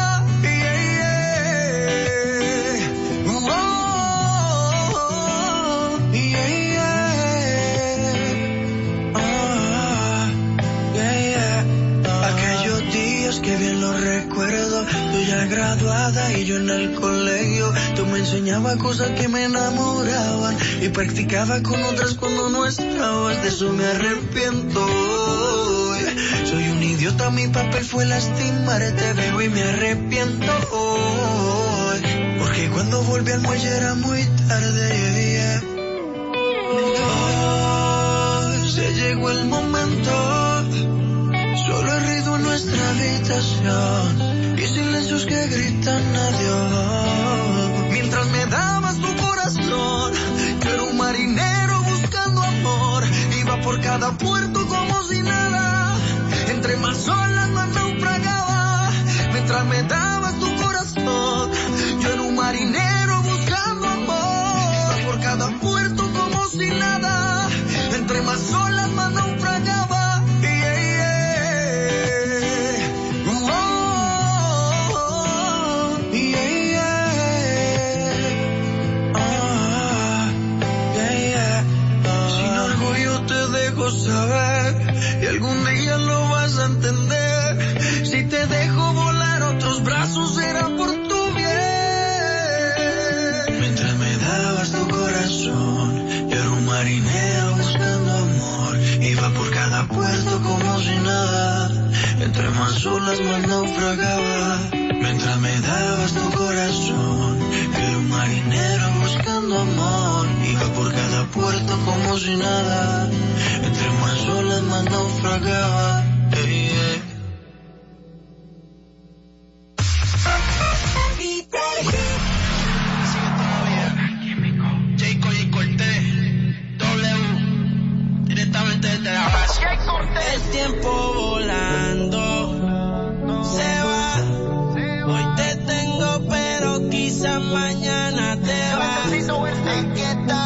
Graduada y yo en el colegio, tú me enseñabas cosas que me enamoraban y practicaba con otras cuando no estabas, de eso me arrepiento. Soy un idiota, mi papel fue lastimarte, veo y me arrepiento hoy. Porque cuando volví al muelle era muy tarde. Hoy se llegó el momento, nuestra habitación y silencios que gritan adiós. Mientras me dabas tu corazón, yo era un marinero buscando amor, iba por cada puerto como si nada, entre más olas más naufragaba. Mientras me dabas tu corazón, yo era un marinero buscando amor, iba por cada puerto como si nada, entre más olas más naufragaba. Marinero buscando amor. Iba por cada puerto como si nada. Entre más olas más naufragaba. Mientras me dabas tu corazón, era un marinero buscando amor. Iba por cada puerto como si nada. Entre más olas más naufragaba. Tiempo volando se va. Hoy te tengo, pero quizás mañana te vas. Aquí estamos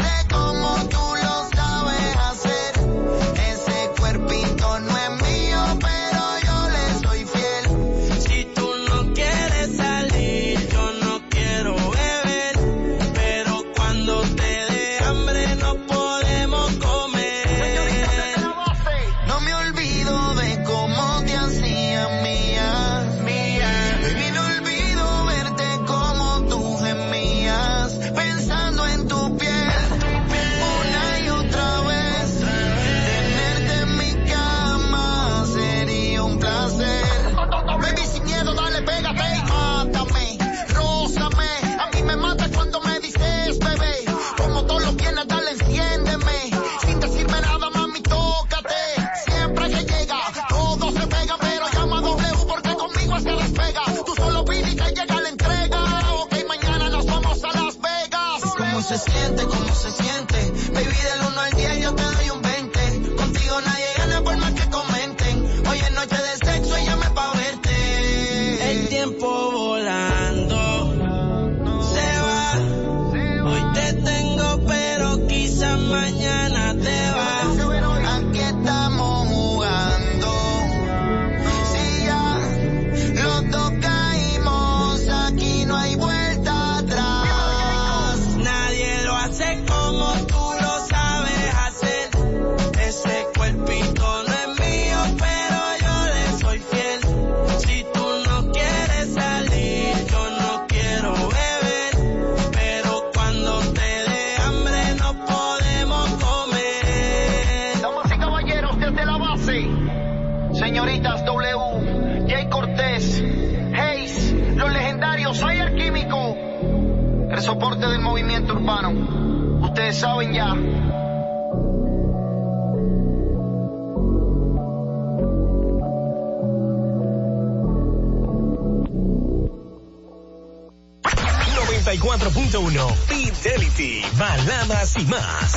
94.1. Fidelity, baladas y más.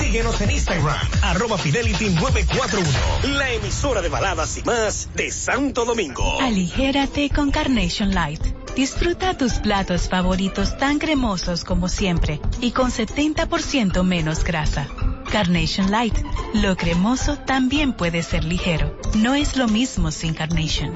Síguenos en Instagram, arroba Fidelity 941. La emisora de baladas y más de Santo Domingo. Aligérate con Carnation Light. Disfruta tus platos favoritos tan cremosos como siempre y con 70% menos grasa. Carnation Light. Lo cremoso también puede ser ligero. No es lo mismo sin Carnation.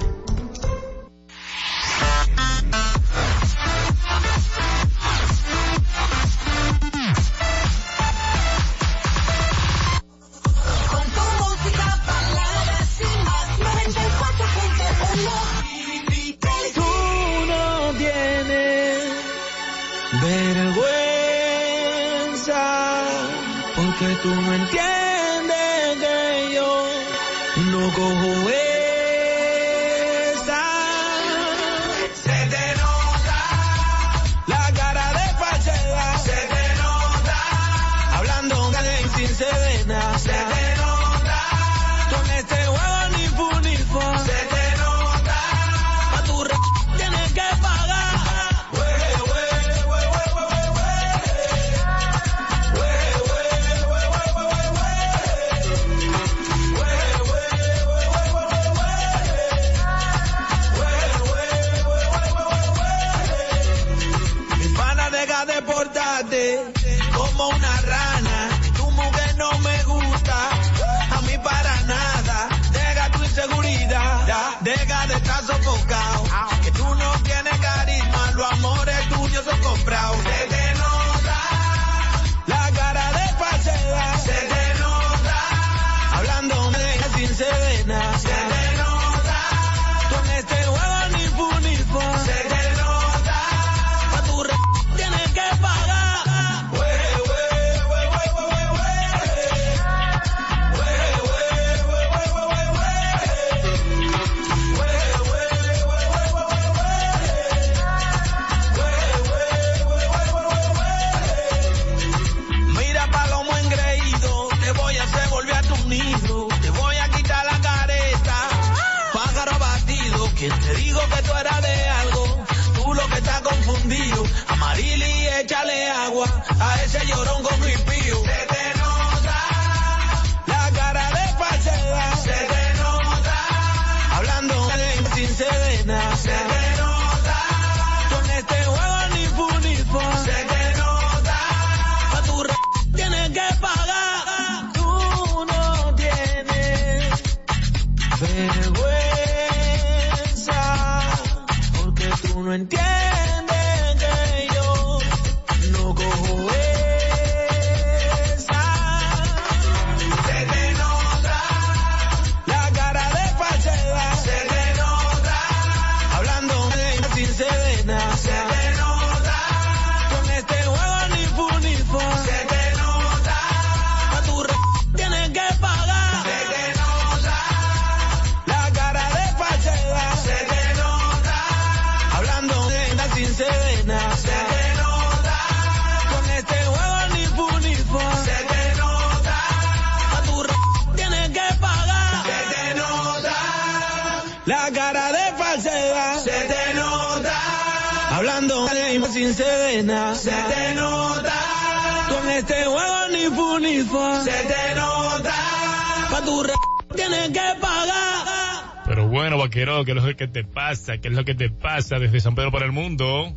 Pasa? ¿Qué es lo que te pasa desde San Pedro para el mundo?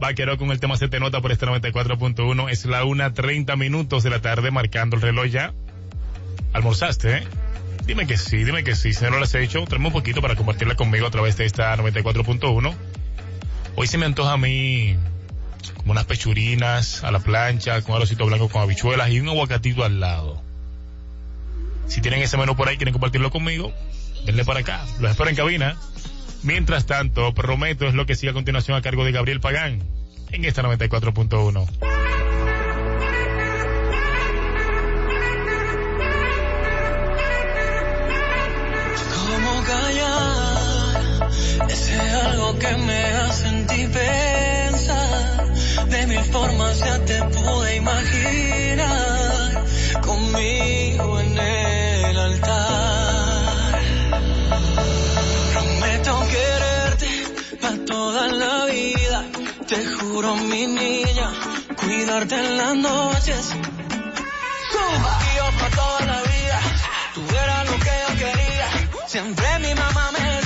Vaquero con el tema se te nota por este 94.1. Es la 1.30 minutos de la tarde marcando el reloj ya. ¿Almorzaste, eh? Dime que sí, dime que sí. Si no lo has hecho, tráeme un poquito para compartirla conmigo a través de esta 94.1. Hoy se me antoja a mí como unas pechurinas a la plancha, con arrocito blanco con habichuelas y un aguacatito al lado. Si tienen ese menú por ahí, quieren compartirlo conmigo, denle para acá. Los espero en cabina. Mientras tanto, prometo es lo que sigue a continuación a cargo de Gabriel Pagán en esta 94.1. juro, mi niña, cuidarte en las noches. Y yo para toda la vida, tú eras lo que yo quería. Siempre mi mamá me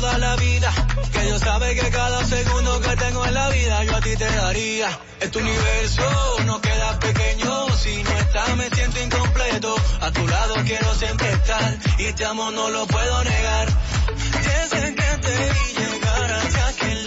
Que yo sabe que cada segundo que tengo en la vida, yo a ti te daría. Este universo no queda pequeño, si no estás me siento incompleto. A tu lado quiero siempre estar, y te amo no lo puedo negar. Desde que te vi llegar aquel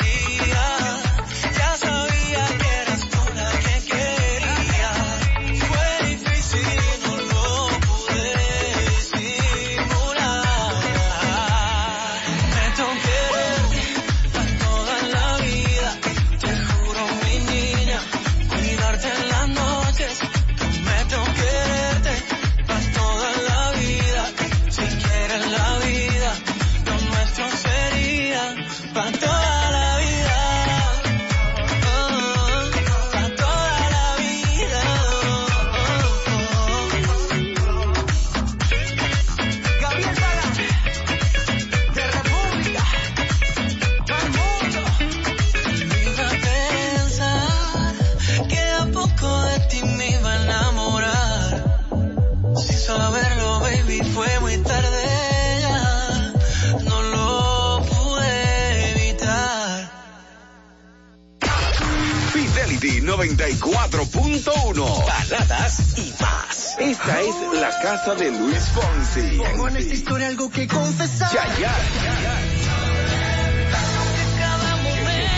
94.1. Baladas y más. Esta es la casa de Luis Fonsi. Tengo en esta historia algo que confesar. Ya, ya.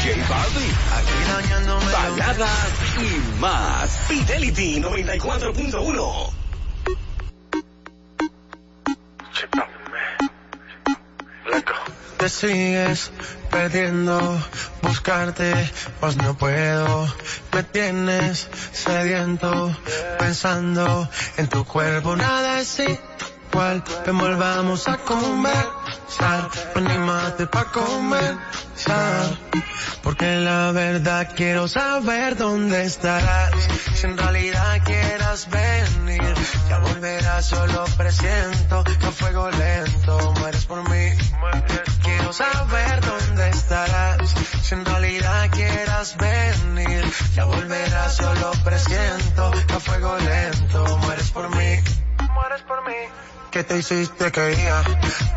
J Balvin. Aquí dañándome. Baladas y más. Fidelity 94.1. Te sigues perdiendo, buscarte, pues no puedo. Me tienes sediento, pensando en tu cuerpo, nada es igual. Ven, volvamos a conversar, anímate pa' comenzar. Porque la verdad quiero saber dónde estarás. Si en realidad quieras venir, ya volverás, solo presiento que a fuego lento mueres por mí. Quiero saber dónde estarás. Si en realidad quieras venir, ya volverás, solo presiento que a fuego lento mueres por mí. Mueres por mí. ¿Qué te hiciste que día?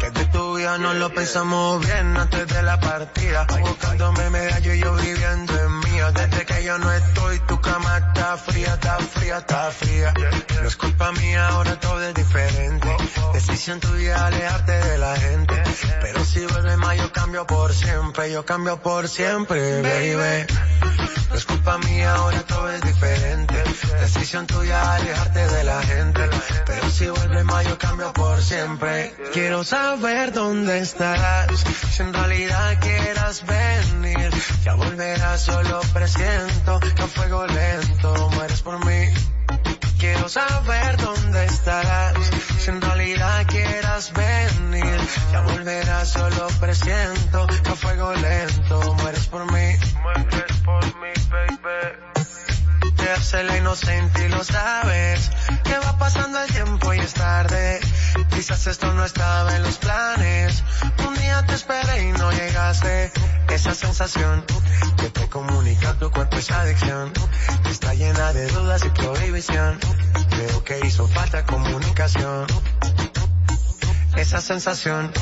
Que de tu vida no lo pensamos bien antes de la partida. Buscándome medallo y yo viviendo en mía. Desde que yo no estoy, tu cama está fría, está fría, está fría. No es culpa mía, ahora todo es diferente. Decisión tuya alejarte de la gente. Pero si vuelve más, yo cambio por siempre. Yo cambio por siempre, baby. No es culpa mía, ahora todo es diferente. Decisión tuya alejarte de la gente. Pero si vuelve más, yo cambio por siempre. Quiero saber dónde estarás. Si en realidad quieras venir, ya volverás, solo presiento que a fuego lento mueres por mí. Quiero saber dónde estarás. Si en realidad quieras venir, ya volverás, solo presiento que a fuego lento mueres por mí. Mueres por mí, baby. Te hace la inocente y lo sabes. Que va pasando el tiempo y es tarde. Quizás esto no estaba en los planes. Un día te esperé y no llegaste. Esa sensación que te comunica tu cuerpo es adicción. Está llena de dudas y prohibición. Creo que hizo falta comunicación. Esa sensación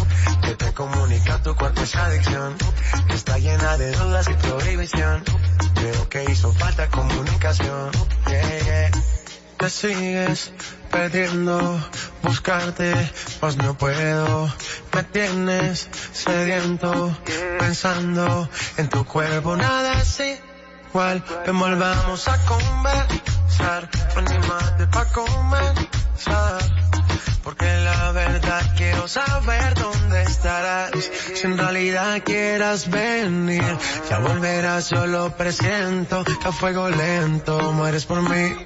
que te comunica tu cuerpo es adicción. Está llena de dudas y prohibición. Creo que hizo falta comunicación. Yeah, yeah. Te sigues perdiendo, buscarte, pues no puedo. Me tienes sediento, pensando en tu cuerpo, nada es igual. Ven, volvamos a conversar, anímate pa' comenzar. Porque la verdad quiero saber dónde estarás. Si en realidad quieras venir, ya volverás, yo lo presiento. A fuego lento mueres por mí.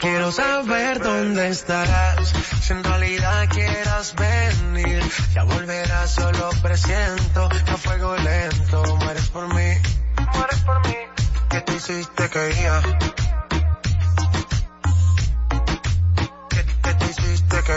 Quiero saber dónde estarás. Si en realidad quieras venir, ya volverás, solo presiento. A fuego lento mueres por mí. Mueres por mí. ¿Qué te hiciste que día? ¿Qué, qué te hiciste que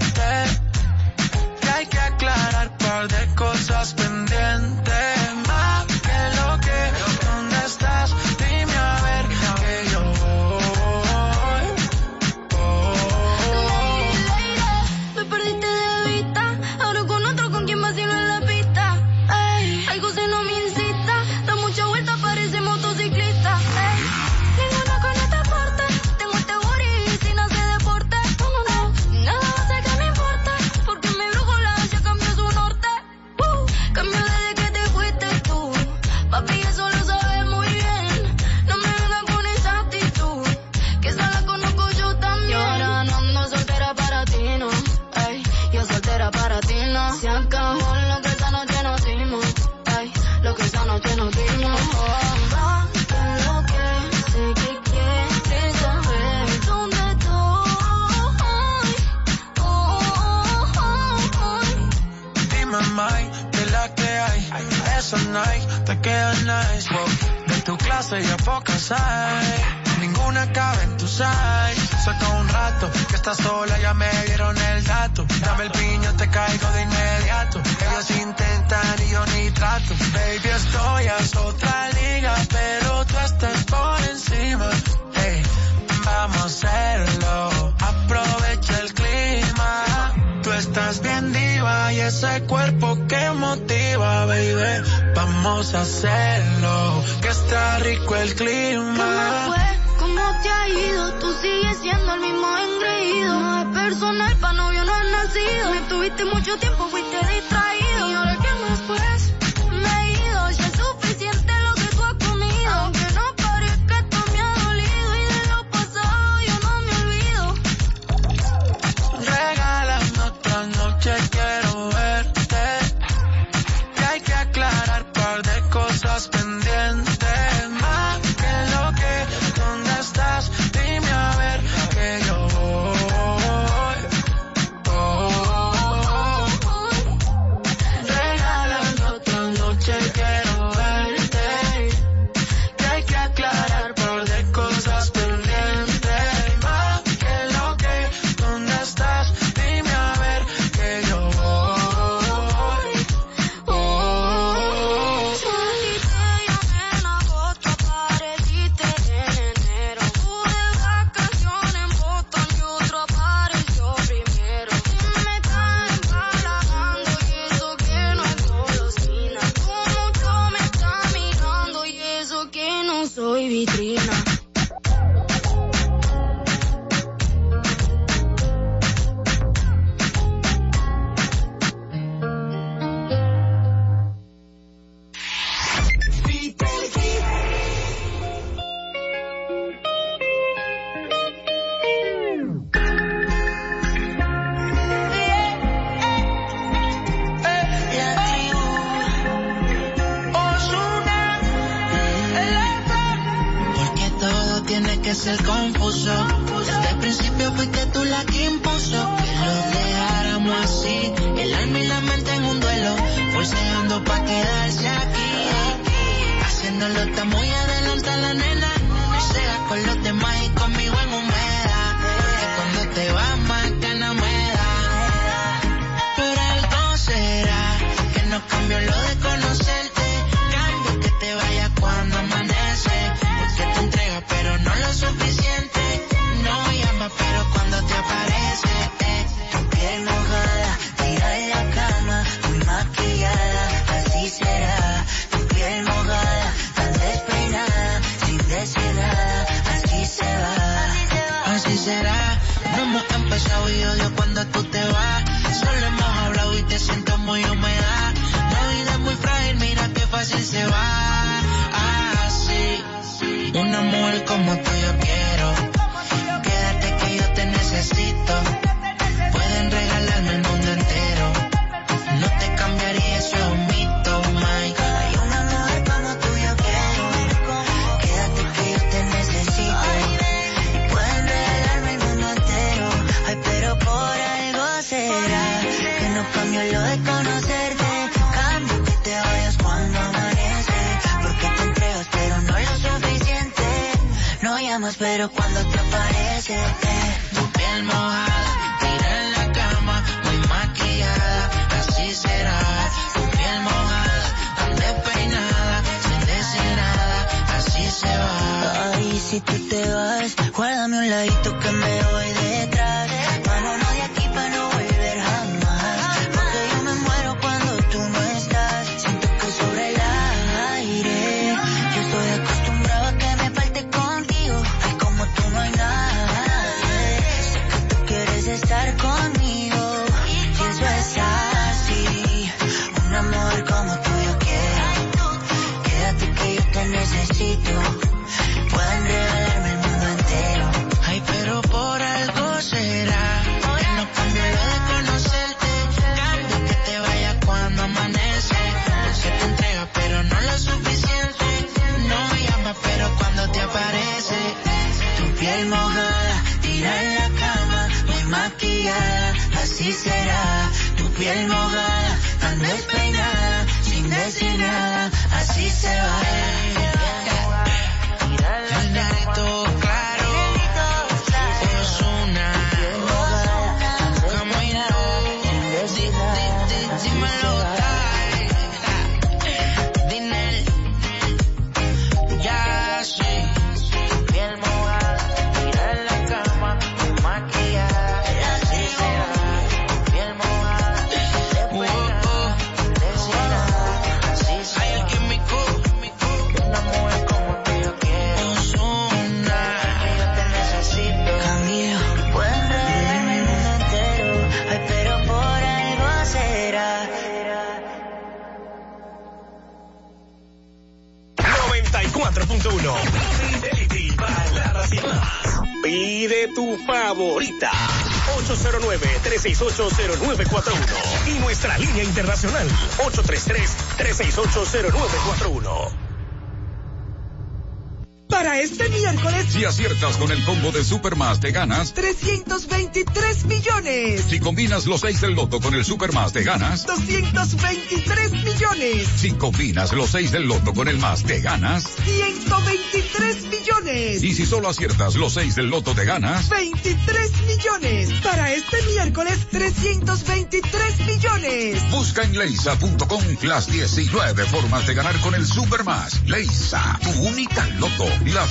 Par de cosas pendientes. como tú yo quiero. pero cuando te aparece, eh. tu piel mojada, tira en la cama, muy maquillada, así será, tu piel mojada, tan despeinada, sin decir nada, así se va. Ay, si tú te vas, guárdame un ladito, tu favorita. 809-368-0941 y nuestra línea internacional 833-368-0941 este miércoles, si aciertas con el combo de Supermas, te ganas 323 millones. Si combinas los 6 del loto con el Supermas, te ganas 223 millones. Si combinas los 6 del loto con el más, te ganas 123 millones. Y si solo aciertas los 6 del loto, te ganas 23 millones. Para este miércoles, 323 millones. Busca en leisa.com las 19 formas de ganar con el Supermas. Leisa, tu única loto. Las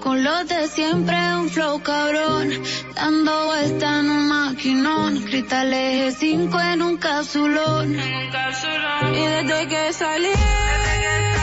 con los de siempre, un flow cabrón, dando vuelta en un maquinón, cristal eje 5 en un capsulón. Y desde que salí, desde que salí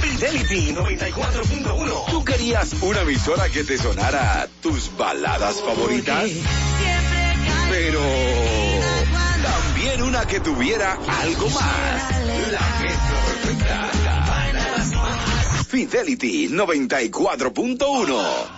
Fidelity 94.1. ¿Tú querías una emisora que te sonara tus baladas favoritas? Pero también una que tuviera algo más. La mezcla perfecta. Fidelity 94.1.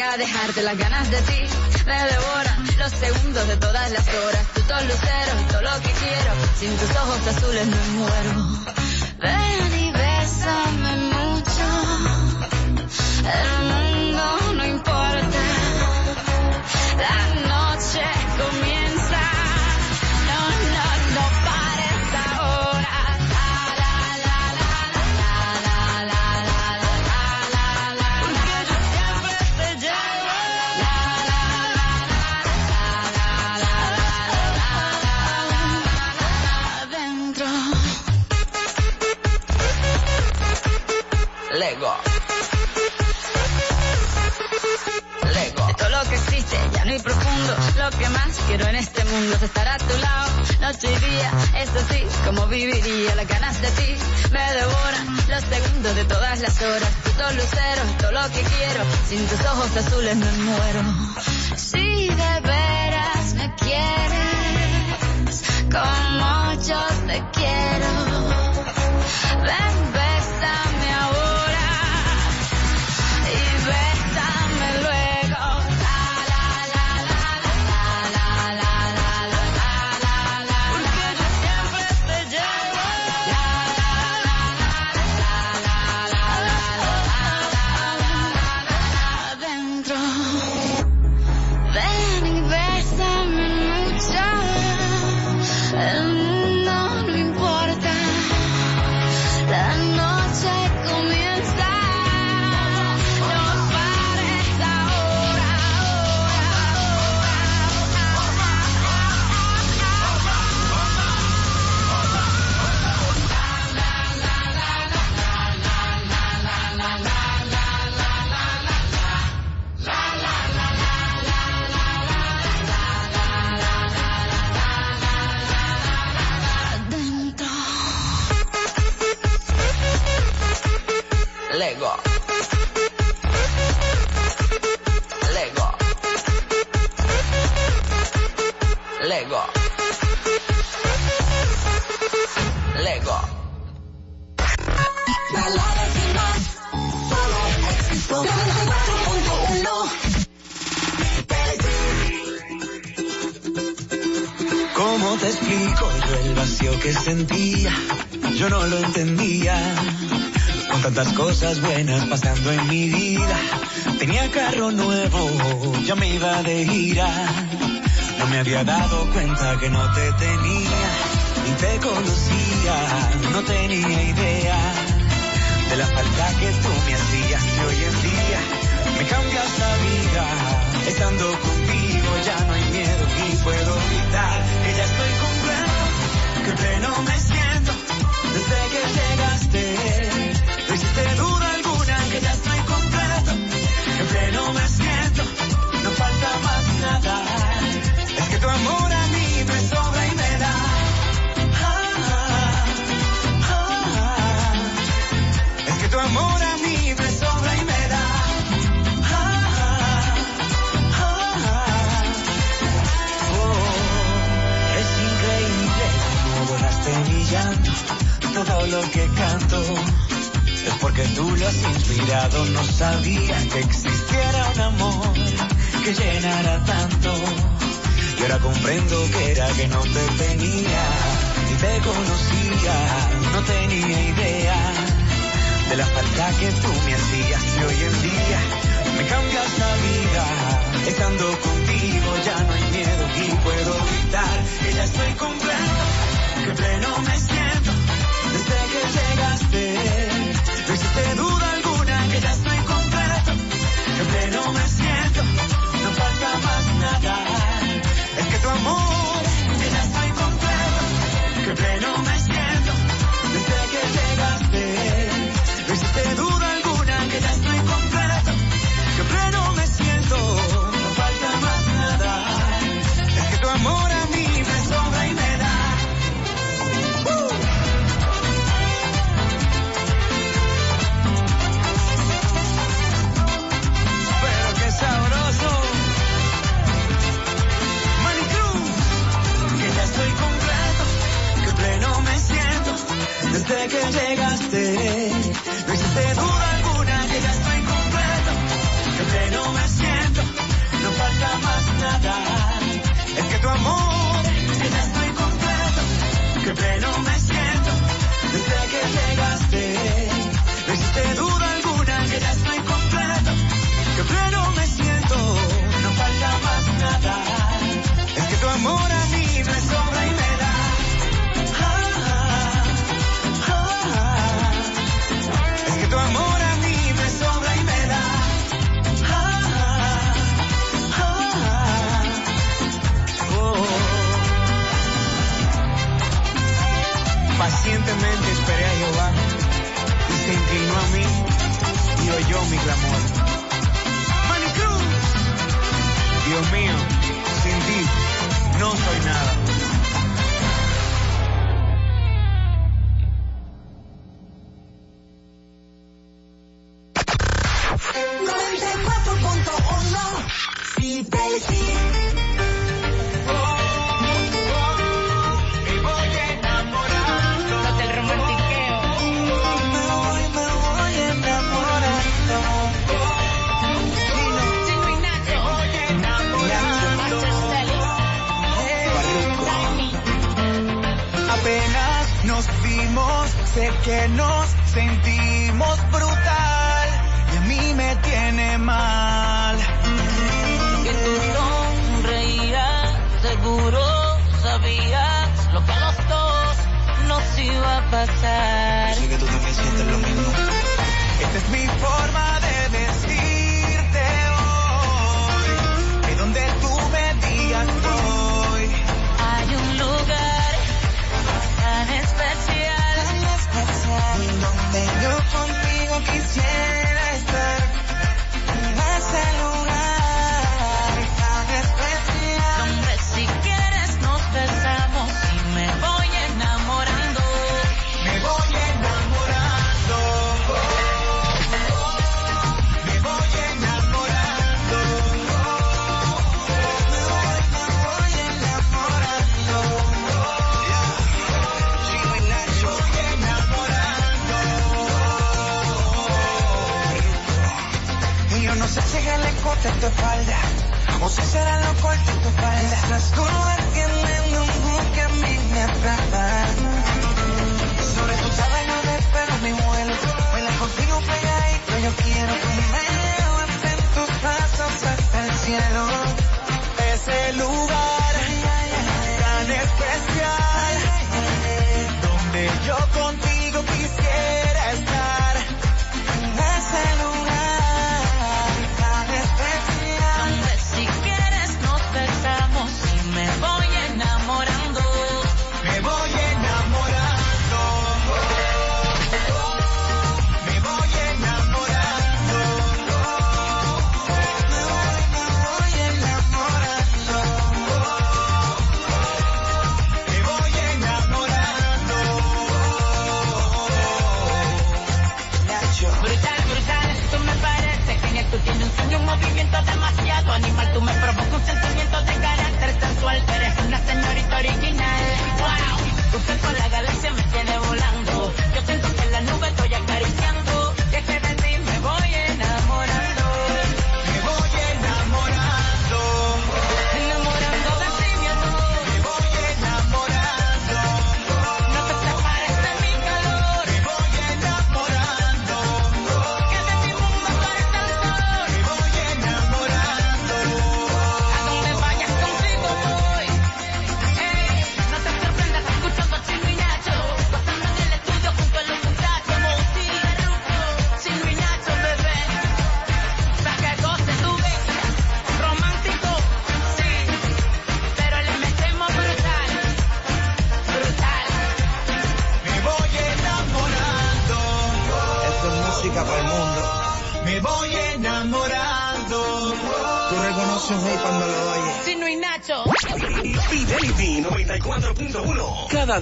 quisiera dejarte las ganas de ti. Me devoran los segundos de todas las horas. Tú todo lucero, todo lo que quiero. Sin tus ojos azules me muero. Ven y bésame mucho. El mundo no importa. Quiero en este mundo es estar a tu lado, noche y día. Eso sí, como viviría las ganas de ti. Me devoran los segundos de todas las horas. Tú todo lucero, todo lo que quiero. Sin tus ojos azules me muero. Si de veras me quieres, como yo te quiero. Ven, bésame Yo no lo entendía. Con tantas cosas buenas pasando en mi vida. Tenía carro nuevo, ya me iba de gira. No me había dado cuenta que no te tenía, ni te conocía, no tenía idea de la falta que tú me hacías y hoy en día me cambias la vida. Estando contigo ya no hay miedo y puedo gritar que ya estoy completo, que pleno me siento desde que llegaste. Todo lo que canto es porque tú lo has inspirado. No sabía que existiera un amor que llenara tanto. Y ahora comprendo que era que no te tenía, ni te conocía, no tenía idea de la falta que tú me hacías y hoy en día me cambias la vida. Estando contigo ya no hay miedo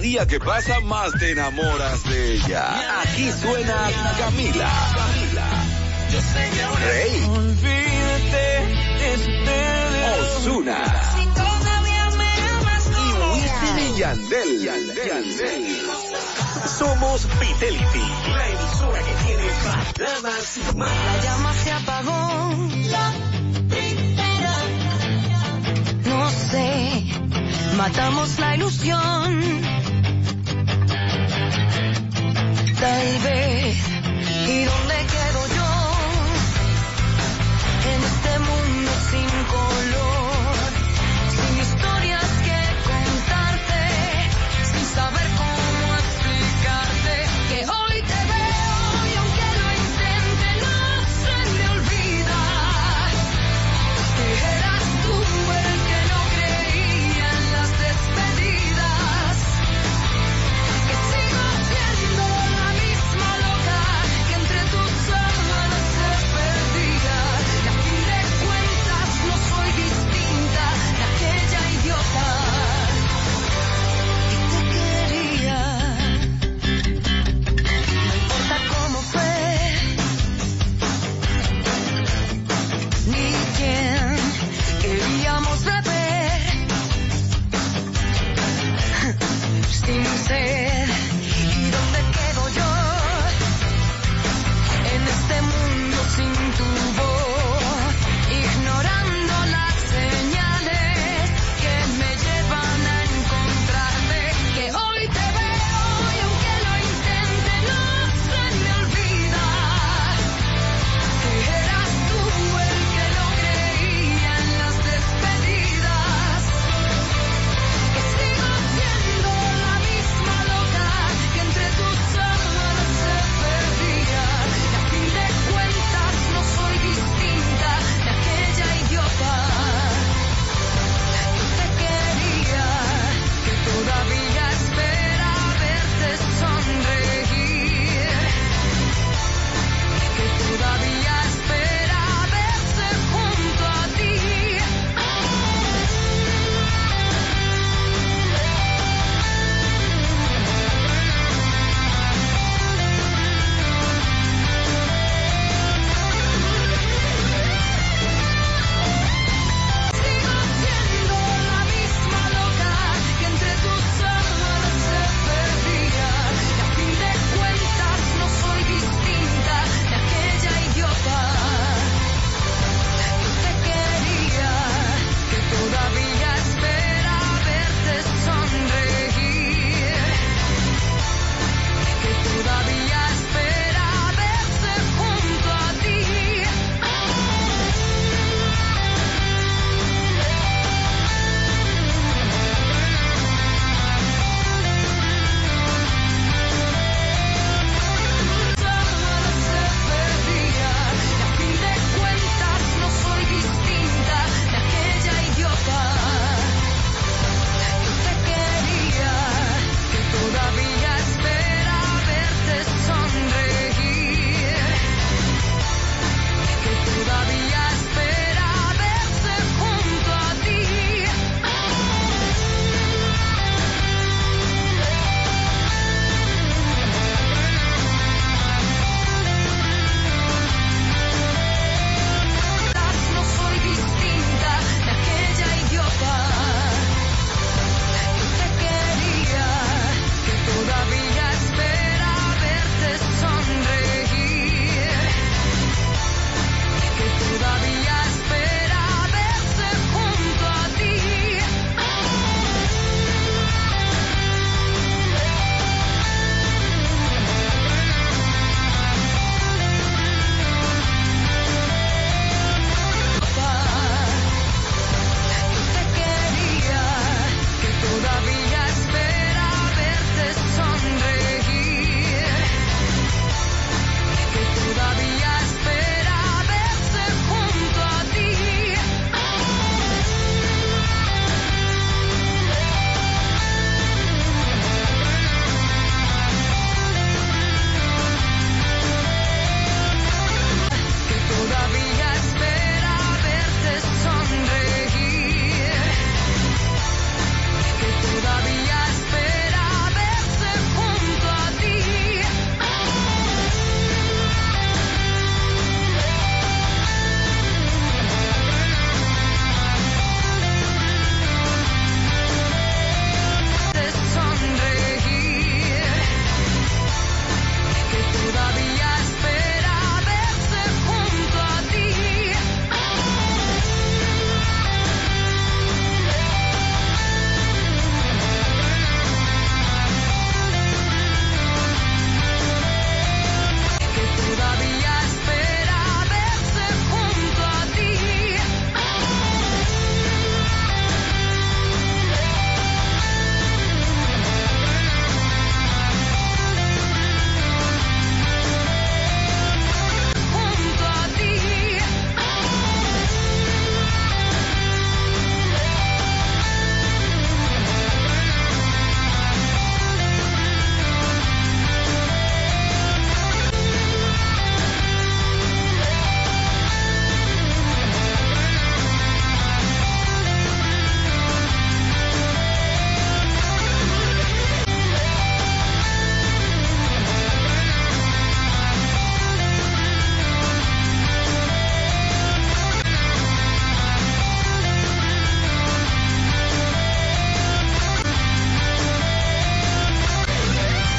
Día que pasa más te enamoras de ella. Aquí suena Camila. Rey. Osuna. Y Wisin y Yandel. Yandel. Somos Fidelity. La emisora que tiene. La llama se apagó. No sé. Matamos la ilusión tal vez. Y